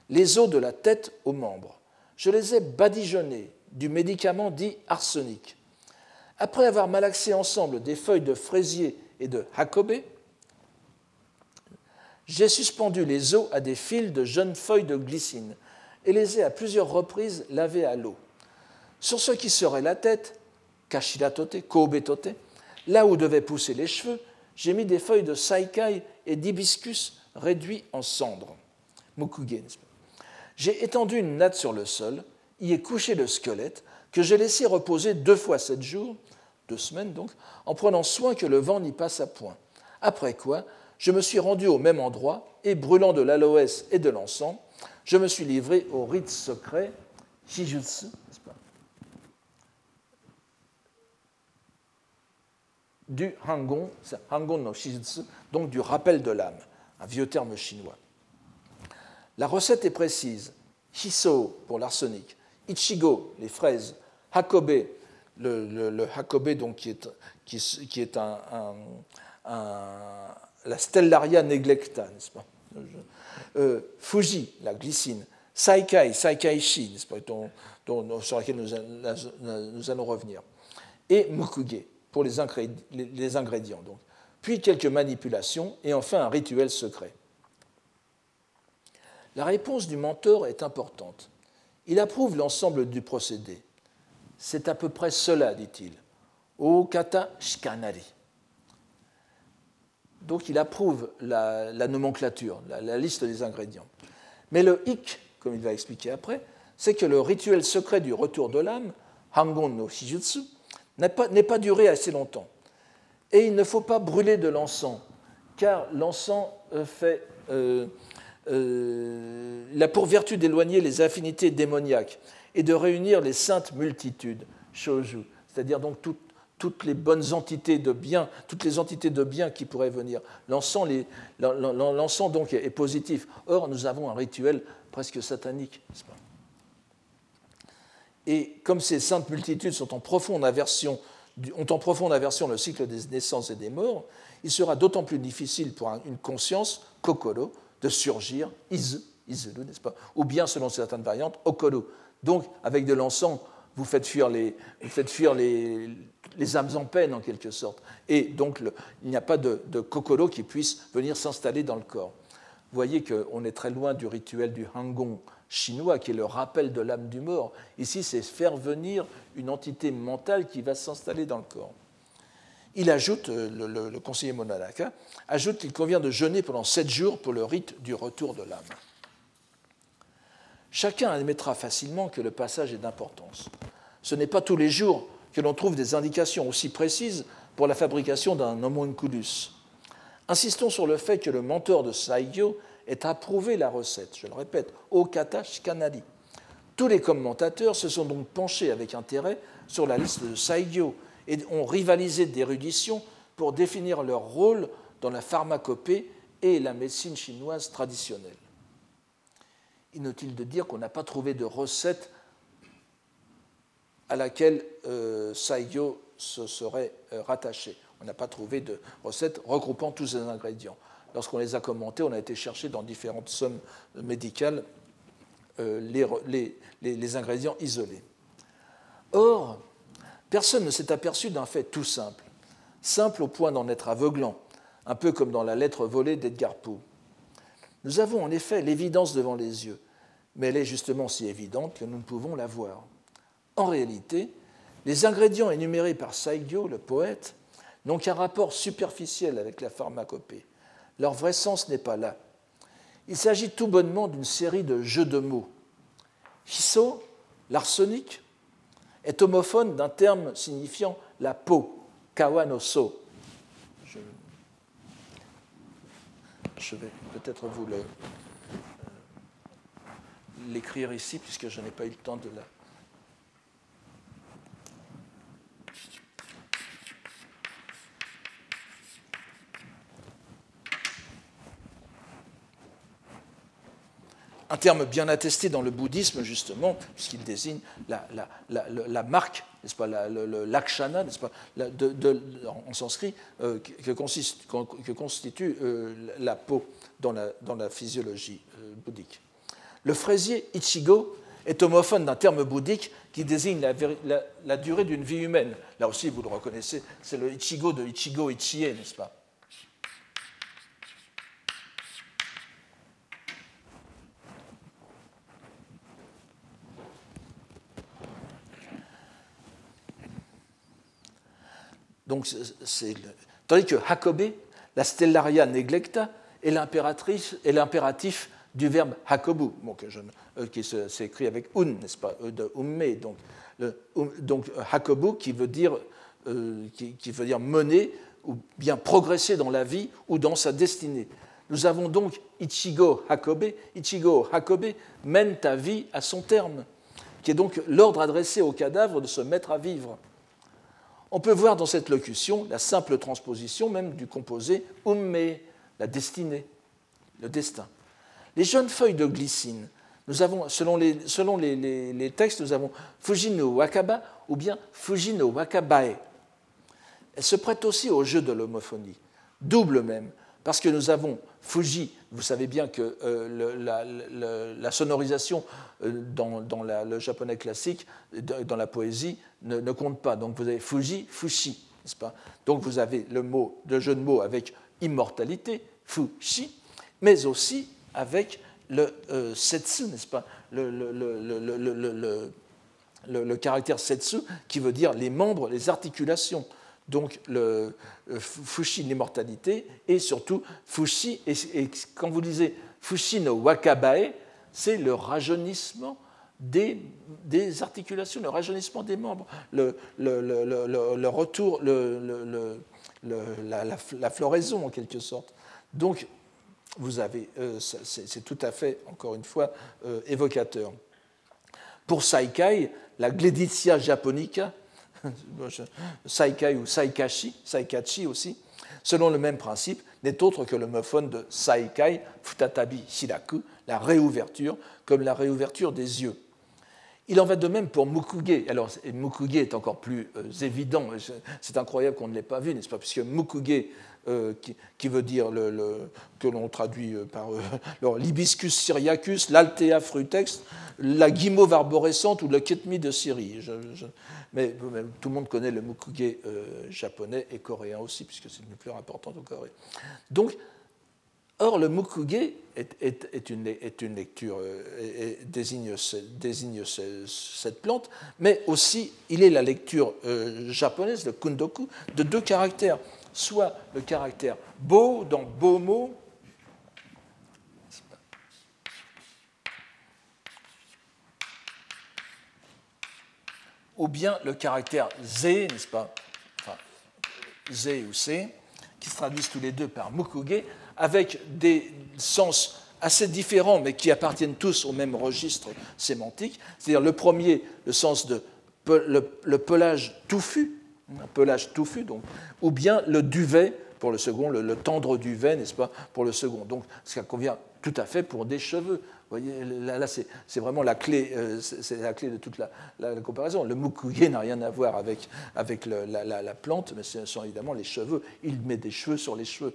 les os de la tête aux membres. Je les ai badigeonnés du médicament dit arsenic. Après avoir malaxé ensemble des feuilles de fraisier et de hakobe, j'ai suspendu les os à des fils de jeunes feuilles de glycine et les ai à plusieurs reprises lavés à l'eau. Sur ce qui serait la tête, kashiratote, kobetote, là où devaient pousser les cheveux, j'ai mis des feuilles de saikai et d'hibiscus réduits en cendres. J'ai étendu une natte sur le sol, y ai couché le squelette, que j'ai laissé reposer deux fois sept jours, deux semaines donc, en prenant soin que le vent n'y passe à point. Après quoi, je me suis rendu au même endroit et, brûlant de l'aloès et de l'encens, je me suis livré au rite secret, Shijutsu, du Hangon, Hangon no Shijutsu, donc du rappel de l'âme, un vieux terme chinois. La recette est précise. Hiso pour l'arsenic, Ichigo, les fraises, Hakobe, le, Hakobe donc, qui est, la Stellaria neglecta, n'est-ce pas euh, Fuji, la glycine, Saikai, Saikaishi, sur laquelle nous, allons revenir, et Mukuge, pour les ingrédients. donc. Puis quelques manipulations, et enfin un rituel secret. La réponse du mentor est importante. Il approuve l'ensemble du procédé. C'est à peu près cela, dit-il. O kata shikanari. Donc il approuve la, nomenclature, la, liste des ingrédients. Mais le hic, comme il va expliquer après, c'est que le rituel secret du retour de l'âme, Hangon no Shijutsu, n'est pas, pas, duré assez longtemps. Et il ne faut pas brûler de l'encens, car l'encens fait, il a pour vertu d'éloigner les affinités démoniaques et de réunir les saintes multitudes, shoju, c'est-à-dire donc toutes les bonnes entités de bien, toutes les entités de bien qui pourraient venir. L'encens, donc est positif. Or, nous avons un rituel presque satanique, Et comme ces saintes multitudes sont en profonde aversion, ont en profonde aversion le cycle des naissances et des morts, il sera d'autant plus difficile pour une conscience, kokoro, de surgir, izu, n'est-ce pas? Ou bien, selon certaines variantes, okoro, donc, avec de l'encens, vous faites fuir, les, faites fuir les, les, âmes en peine, en quelque sorte. Et donc, il n'y a pas de, de qui puisse venir s'installer dans le corps. Vous voyez qu'on est très loin du rituel du Hangong chinois, qui est le rappel de l'âme du mort. Ici, c'est faire venir une entité mentale qui va s'installer dans le corps. Il ajoute, euh, le, le conseiller Monadaka, ajoute qu'il convient de jeûner pendant sept jours pour le rite du retour de l'âme. Chacun admettra facilement que le passage est d'importance. Ce n'est pas tous les jours que l'on trouve des indications aussi précises pour la fabrication d'un homunculus. Insistons sur le fait que le mentor de Saigyo ait approuvé la recette, je le répète, au Katash Kanadi. Tous les commentateurs se sont donc penchés avec intérêt sur la liste de Saigyo et ont rivalisé d'érudition pour définir leur rôle dans la pharmacopée et la médecine chinoise traditionnelle inutile de dire qu'on n'a pas trouvé de recette à laquelle euh, se serait euh, rattaché. On n'a pas trouvé de recette regroupant tous ces ingrédients. Lorsqu'on les a commentés, on a été chercher dans différentes sommes médicales euh, les, ingrédients isolés. Or, personne ne s'est aperçu d'un fait tout simple, simple au point d'en être aveuglant, un peu comme dans la lettre volée d'Edgar Poe. Nous avons en effet l'évidence devant les yeux, mais elle est justement si évidente que nous ne pouvons la voir. En réalité, les ingrédients énumérés par Saigyo, le poète, n'ont qu'un rapport superficiel avec la pharmacopée. Leur vrai sens n'est pas là. Il s'agit tout bonnement d'une série de jeux de mots. Hiso, l'arsenic, est homophone d'un terme signifiant la peau, kawanoso. Je, je vais peut-être vous le, l'écrire ici, puisque je n'ai pas eu le temps de la. Un terme bien attesté dans le bouddhisme, justement, puisqu'il désigne la, la, marque, n'est-ce pas, l'akshana, n'est-ce pas, en sanskrit, euh, que, constitue euh, la peau dans la, la physiologie euh, bouddhique. Le fraisier Ichigo est homophone d'un terme bouddhique qui désigne la, durée d'une vie humaine. Là aussi, vous le reconnaissez, c'est le Ichigo de Ichigo Ichie, n'est-ce pas Donc, c'est tandis que Hakobe, la stellaria neglecta, est l'impératif du verbe hakobu, euh, qui s'écrit avec un, n'est-ce pas, euh, de umme, donc, um, euh, hakobu qui veut, dire, qui, veut dire mener ou bien progresser dans la vie ou dans sa destinée. Nous avons donc Ichigo Hakobe. Ichigo Hakobe mène ta vie à son terme, qui est donc l'ordre adressé au cadavre de se mettre à vivre. On peut voir dans cette locution la simple transposition même du composé umme, la destinée, le destin. Les jeunes feuilles de glycine, nous avons, selon les, textes, nous avons Fujino Wakaba ou bien Fujino Wakabae. Elles se prêtent aussi au jeu de l'homophonie, double même, parce que nous avons Fuji, vous savez bien que euh, la, sonorisation euh, dans, le japonais classique, dans la poésie, ne, compte pas. Donc vous avez Fuji, Fushi, n'est-ce pas? Donc vous avez le, mot, le jeu de mots avec immortalité, Fushi, mais aussi avec le euh, setsu, n'est-ce pas? Le, le, caractère setsu qui veut dire les membres, les articulations. Donc le euh, fushi, l'immortalité, et surtout fushi, et, quand vous lisez fushi no wakabae, c'est le rajeunissement des, articulations, le rajeunissement des membres, le, le retour, la, floraison en quelque sorte. Donc, vous avez, euh, c'est tout à fait, encore une fois, euh, évocateur. Pour Saikai, la Gleditia japonica, *laughs* Saikai ou Saikashi, Saikachi aussi, selon le même principe, n'est autre que l'homophone de Saikai Futatabi Shiraku, la réouverture, comme la réouverture des yeux. Il en va de même pour Mukuge. Alors, Mukuge est encore plus euh, évident. C'est incroyable qu'on ne l'ait pas vu, n'est-ce pas? Puisque Mukuge, euh, qui, veut dire le, que l'on traduit euh, par *laughs* l'hibiscus syriacus, l'altea frutex, la guimauve arborescente ou le ketmi de Syrie. mais, tout le monde connaît le Mukuge japonais et coréen aussi, puisque c'est le plus important au Corée. Donc, Or, le mukuge est, une, lecture, euh, désigne, cette plante, mais aussi il est la lecture euh, japonaise, le kundoku, de deux caractères, soit le caractère bo dans bomo, ou bien le caractère ze, n'est-ce pas? Enfin, ze ou se, qui se traduisent tous les deux par mukuge, avec des sens assez différents, mais qui appartiennent tous au même registre sémantique. C'est-à-dire le premier, le sens de le, pelage touffu, un pelage touffu, donc, ou bien le duvet pour le second, le, tendre duvet, n'est-ce pas, pour le second. Donc, ça convient tout à fait pour des cheveux. Vous voyez, là, c'est vraiment la clé, euh, c'est la clé de toute la, comparaison. Le mukuge n'a rien à voir avec, avec la, la, plante, mais ce sont évidemment les cheveux. Il met des cheveux sur les cheveux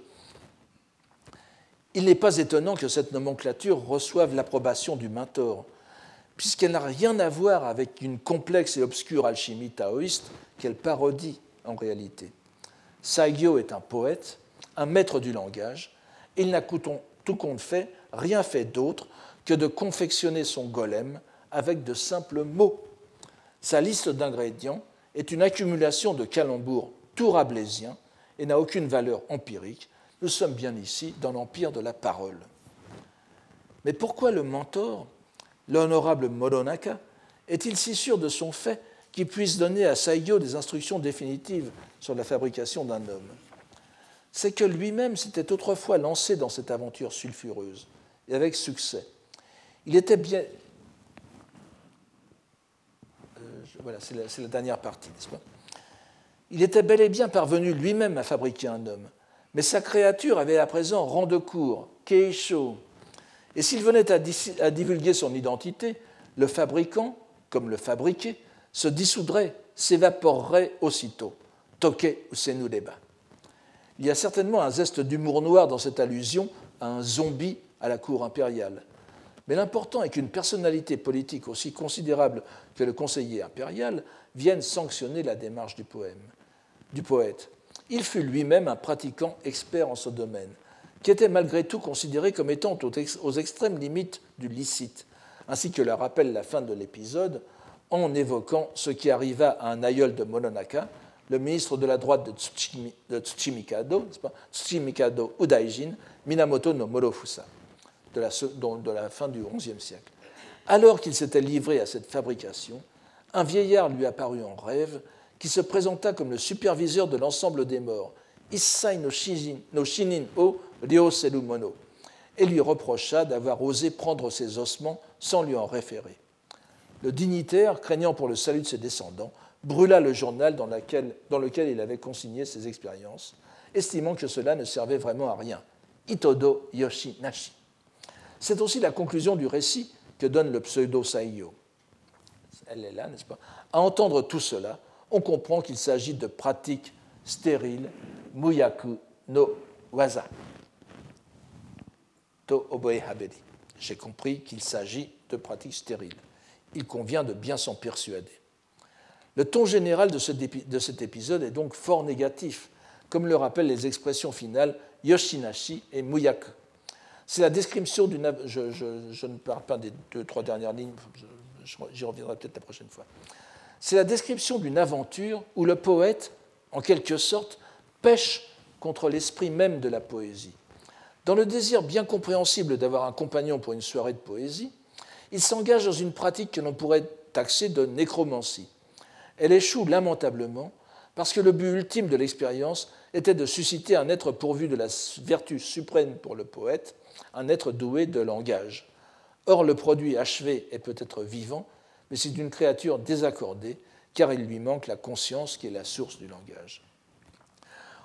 il n'est pas étonnant que cette nomenclature reçoive l'approbation du mentor, puisqu'elle n'a rien à voir avec une complexe et obscure alchimie taoïste qu'elle parodie en réalité. Saigyo est un poète, un maître du langage, et il n'a tout compte fait rien fait d'autre que de confectionner son golem avec de simples mots. Sa liste d'ingrédients est une accumulation de calembours tout rablaisiens et n'a aucune valeur empirique, nous sommes bien ici dans l'empire de la parole. Mais pourquoi le mentor, l'honorable Moronaka, est-il si sûr de son fait qu'il puisse donner à Saigyo des instructions définitives sur la fabrication d'un homme? C'est que lui-même s'était autrefois lancé dans cette aventure sulfureuse, et avec succès. Il était bien. Euh, voilà, c'est la, la, dernière partie, n'est-ce pas? Il était bel et bien parvenu lui-même à fabriquer un homme, mais sa créature avait à présent rang de cour, Keisho. Et s'il venait à, divulguer son identité, le fabricant, comme le fabriqué, se dissoudrait, s'évaporerait aussitôt. Toke ou Senudeba. Il y a certainement un zeste d'humour noir dans cette allusion à un zombie à la cour impériale. Mais l'important est qu'une personnalité politique aussi considérable que le conseiller impérial vienne sanctionner la démarche du poète. Il fut lui-même un pratiquant expert en ce domaine, qui était malgré tout considéré comme étant aux extrêmes limites du licite, ainsi que le rappelle la fin de l'épisode en évoquant ce qui arriva à un aïeul de Mononaka, le ministre de la droite de Tsuchimikado, Tsuchimikado Udaijin, Minamoto no Morofusa, de la, de la fin du XIe siècle. Alors qu'il s'était livré à cette fabrication, un vieillard lui apparut en rêve qui se présenta comme le superviseur de l'ensemble des morts, Issai no, Shinin o Ryoseru Mono, et lui reprocha d'avoir osé prendre ses ossements sans lui en référer. Le dignitaire, craignant pour le salut de ses descendants, brûla le journal dans, lequel il avait consigné ses expériences, estimant que cela ne servait vraiment à rien. Itodo Yoshi Nashi. C'est aussi la conclusion du récit que donne le pseudo Saiyo. Elle est là, n'est-ce pas? À entendre tout cela, on comprend qu'il s'agit de pratiques stériles, muyaku no waza. To oboe haberi. J'ai compris qu'il s'agit de pratiques stériles. Il convient de bien s'en persuader. Le ton général de, cet épisode est donc fort négatif, comme le rappellent les expressions finales Yoshinashi et Muyaku. C'est la description d'une. Je, je, ne parle pas des deux, trois dernières lignes, j'y reviendrai peut-être la prochaine fois c'est la description d'une aventure où le poète, en quelque sorte, pêche contre l'esprit même de la poésie. Dans le désir bien compréhensible d'avoir un compagnon pour une soirée de poésie, il s'engage dans une pratique que l'on pourrait taxer de nécromancie. Elle échoue lamentablement parce que le but ultime de l'expérience était de susciter un être pourvu de la vertu suprême pour le poète, un être doué de langage. Or, le produit achevé est peut-être vivant, mais c'est une créature désaccordée, car il lui manque la conscience qui est la source du langage.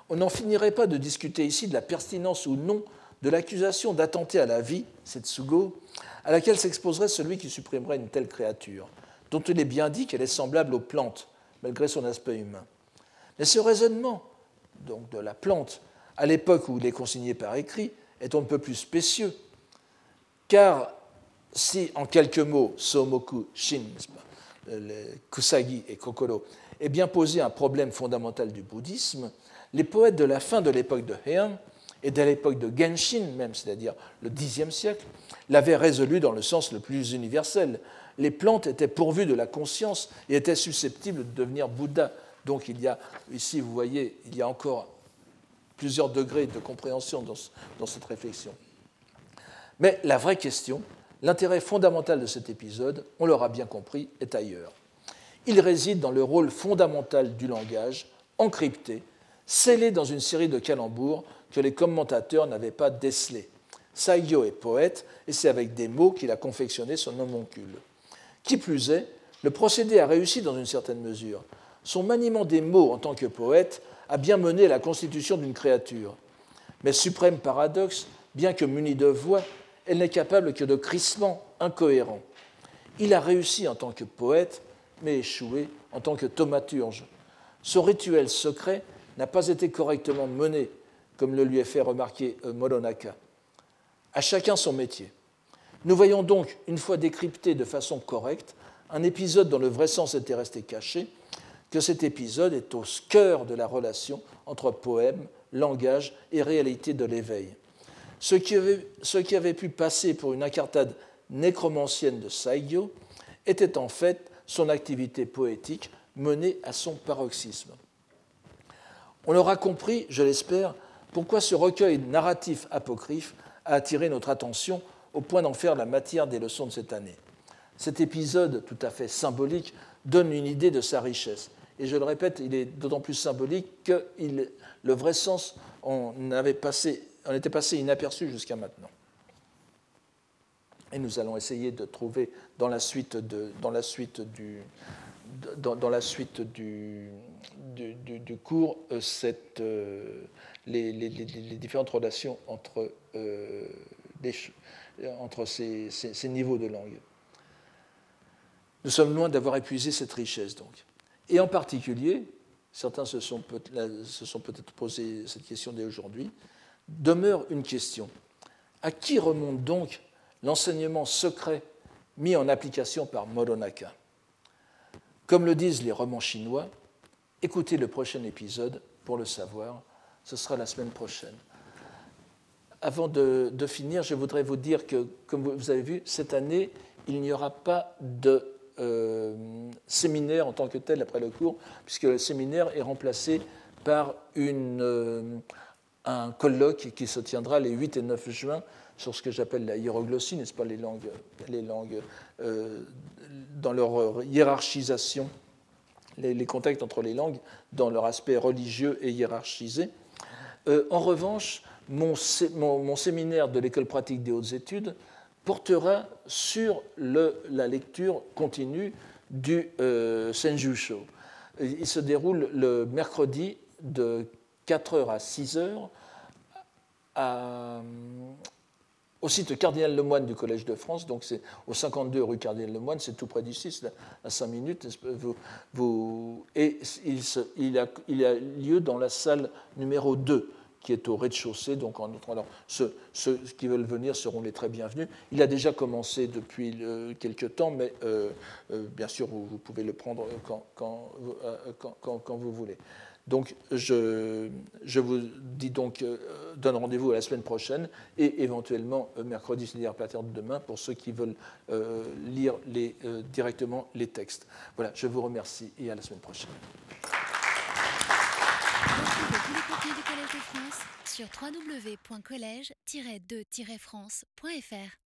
On n'en finirait pas de discuter ici de la pertinence ou non de l'accusation d'attenter à la vie, Setsugo, à laquelle s'exposerait celui qui supprimerait une telle créature, dont il est bien dit qu'elle est semblable aux plantes, malgré son aspect humain. Mais ce raisonnement donc de la plante, à l'époque où il est consigné par écrit, est un peu plus spécieux, car si, en quelques mots, Somoku Shin, Kusagi et Kokoro, est bien posé un problème fondamental du bouddhisme, les poètes de la fin de l'époque de Heian et de l'époque de Genshin même, c'est-à-dire le Xe siècle, l'avaient résolu dans le sens le plus universel. Les plantes étaient pourvues de la conscience et étaient susceptibles de devenir Bouddha. Donc il y a, ici vous voyez, il y a encore plusieurs degrés de compréhension dans cette réflexion. Mais la vraie question, L'intérêt fondamental de cet épisode, on l'aura bien compris, est ailleurs. Il réside dans le rôle fondamental du langage, encrypté, scellé dans une série de calembours que les commentateurs n'avaient pas décelés. Saigyo est poète, et c'est avec des mots qu'il a confectionné son homoncule. Qui plus est, le procédé a réussi dans une certaine mesure. Son maniement des mots en tant que poète a bien mené à la constitution d'une créature. Mais suprême paradoxe, bien que muni de voix, elle n'est capable que de crissements incohérents. Il a réussi en tant que poète, mais échoué en tant que thaumaturge. Son rituel secret n'a pas été correctement mené, comme le lui a fait remarquer euh, Molonaka. À chacun son métier. Nous voyons donc, une fois décrypté de façon correcte, un épisode dont le vrai sens était resté caché, que cet épisode est au cœur de la relation entre poème, langage et réalité de l'éveil. Ce qui, avait, pu passer pour une incartade nécromancienne de Saigyo était en fait son activité poétique menée à son paroxysme. On aura compris, je l'espère, pourquoi ce recueil narratif apocryphe a attiré notre attention au point d'en faire la matière des leçons de cette année. Cet épisode tout à fait symbolique donne une idée de sa richesse. Et je le répète, il est d'autant plus symbolique que le vrai sens on avait passé on était passé inaperçu jusqu'à maintenant. Et nous allons essayer de trouver dans la suite, de, dans la suite du, dans, la suite du, du, cours euh, cette, euh, les, les, les, différentes relations entre, euh, entre ces, ces, niveaux de langue. Nous sommes loin d'avoir épuisé cette richesse, donc. Et en particulier, certains se sont peut-être posé cette question dès aujourd'hui, demeure une question. À qui remonte donc l'enseignement secret mis en application par Moronaka? Comme le disent les romans chinois, écoutez le prochain épisode pour le savoir. Ce sera la semaine prochaine. Avant de, finir, je voudrais vous dire que, comme vous avez vu, cette année, il n'y aura pas de euh, séminaire en tant que tel après le cours, puisque le séminaire est remplacé par une, euh, un colloque qui se tiendra les 8 et 9 juin sur ce que j'appelle la hiéroglossie, n'est-ce pas, les langues, les langues euh, dans leur hiérarchisation, les, contacts entre les langues dans leur aspect religieux et hiérarchisé. Euh, en revanche, mon, mon, séminaire de l'école pratique des hautes études portera sur le, la lecture continue du euh, Senjusho. Il se déroule le mercredi de 4h à 6h au site Cardinal Lemoine du Collège de France, donc c'est au 52 rue Cardinal Lemoine, c'est tout près d'ici, c'est à 5 minutes. Et il, a, lieu dans la salle numéro 2 qui est au rez-de-chaussée. Donc, ceux, qui veulent venir seront les très bienvenus. Il a déjà commencé depuis quelques temps, mais euh, euh, bien sûr, vous, pouvez le prendre euh, quand vous voulez. Donc je, vous dis donc, euh, donne rendez-vous à la semaine prochaine et éventuellement euh, mercredi, c'est-à-dire plater de demain, pour ceux qui veulent euh, lire directement les textes. Voilà, je vous remercie et à la semaine prochaine. Www.colège-2-france.fr.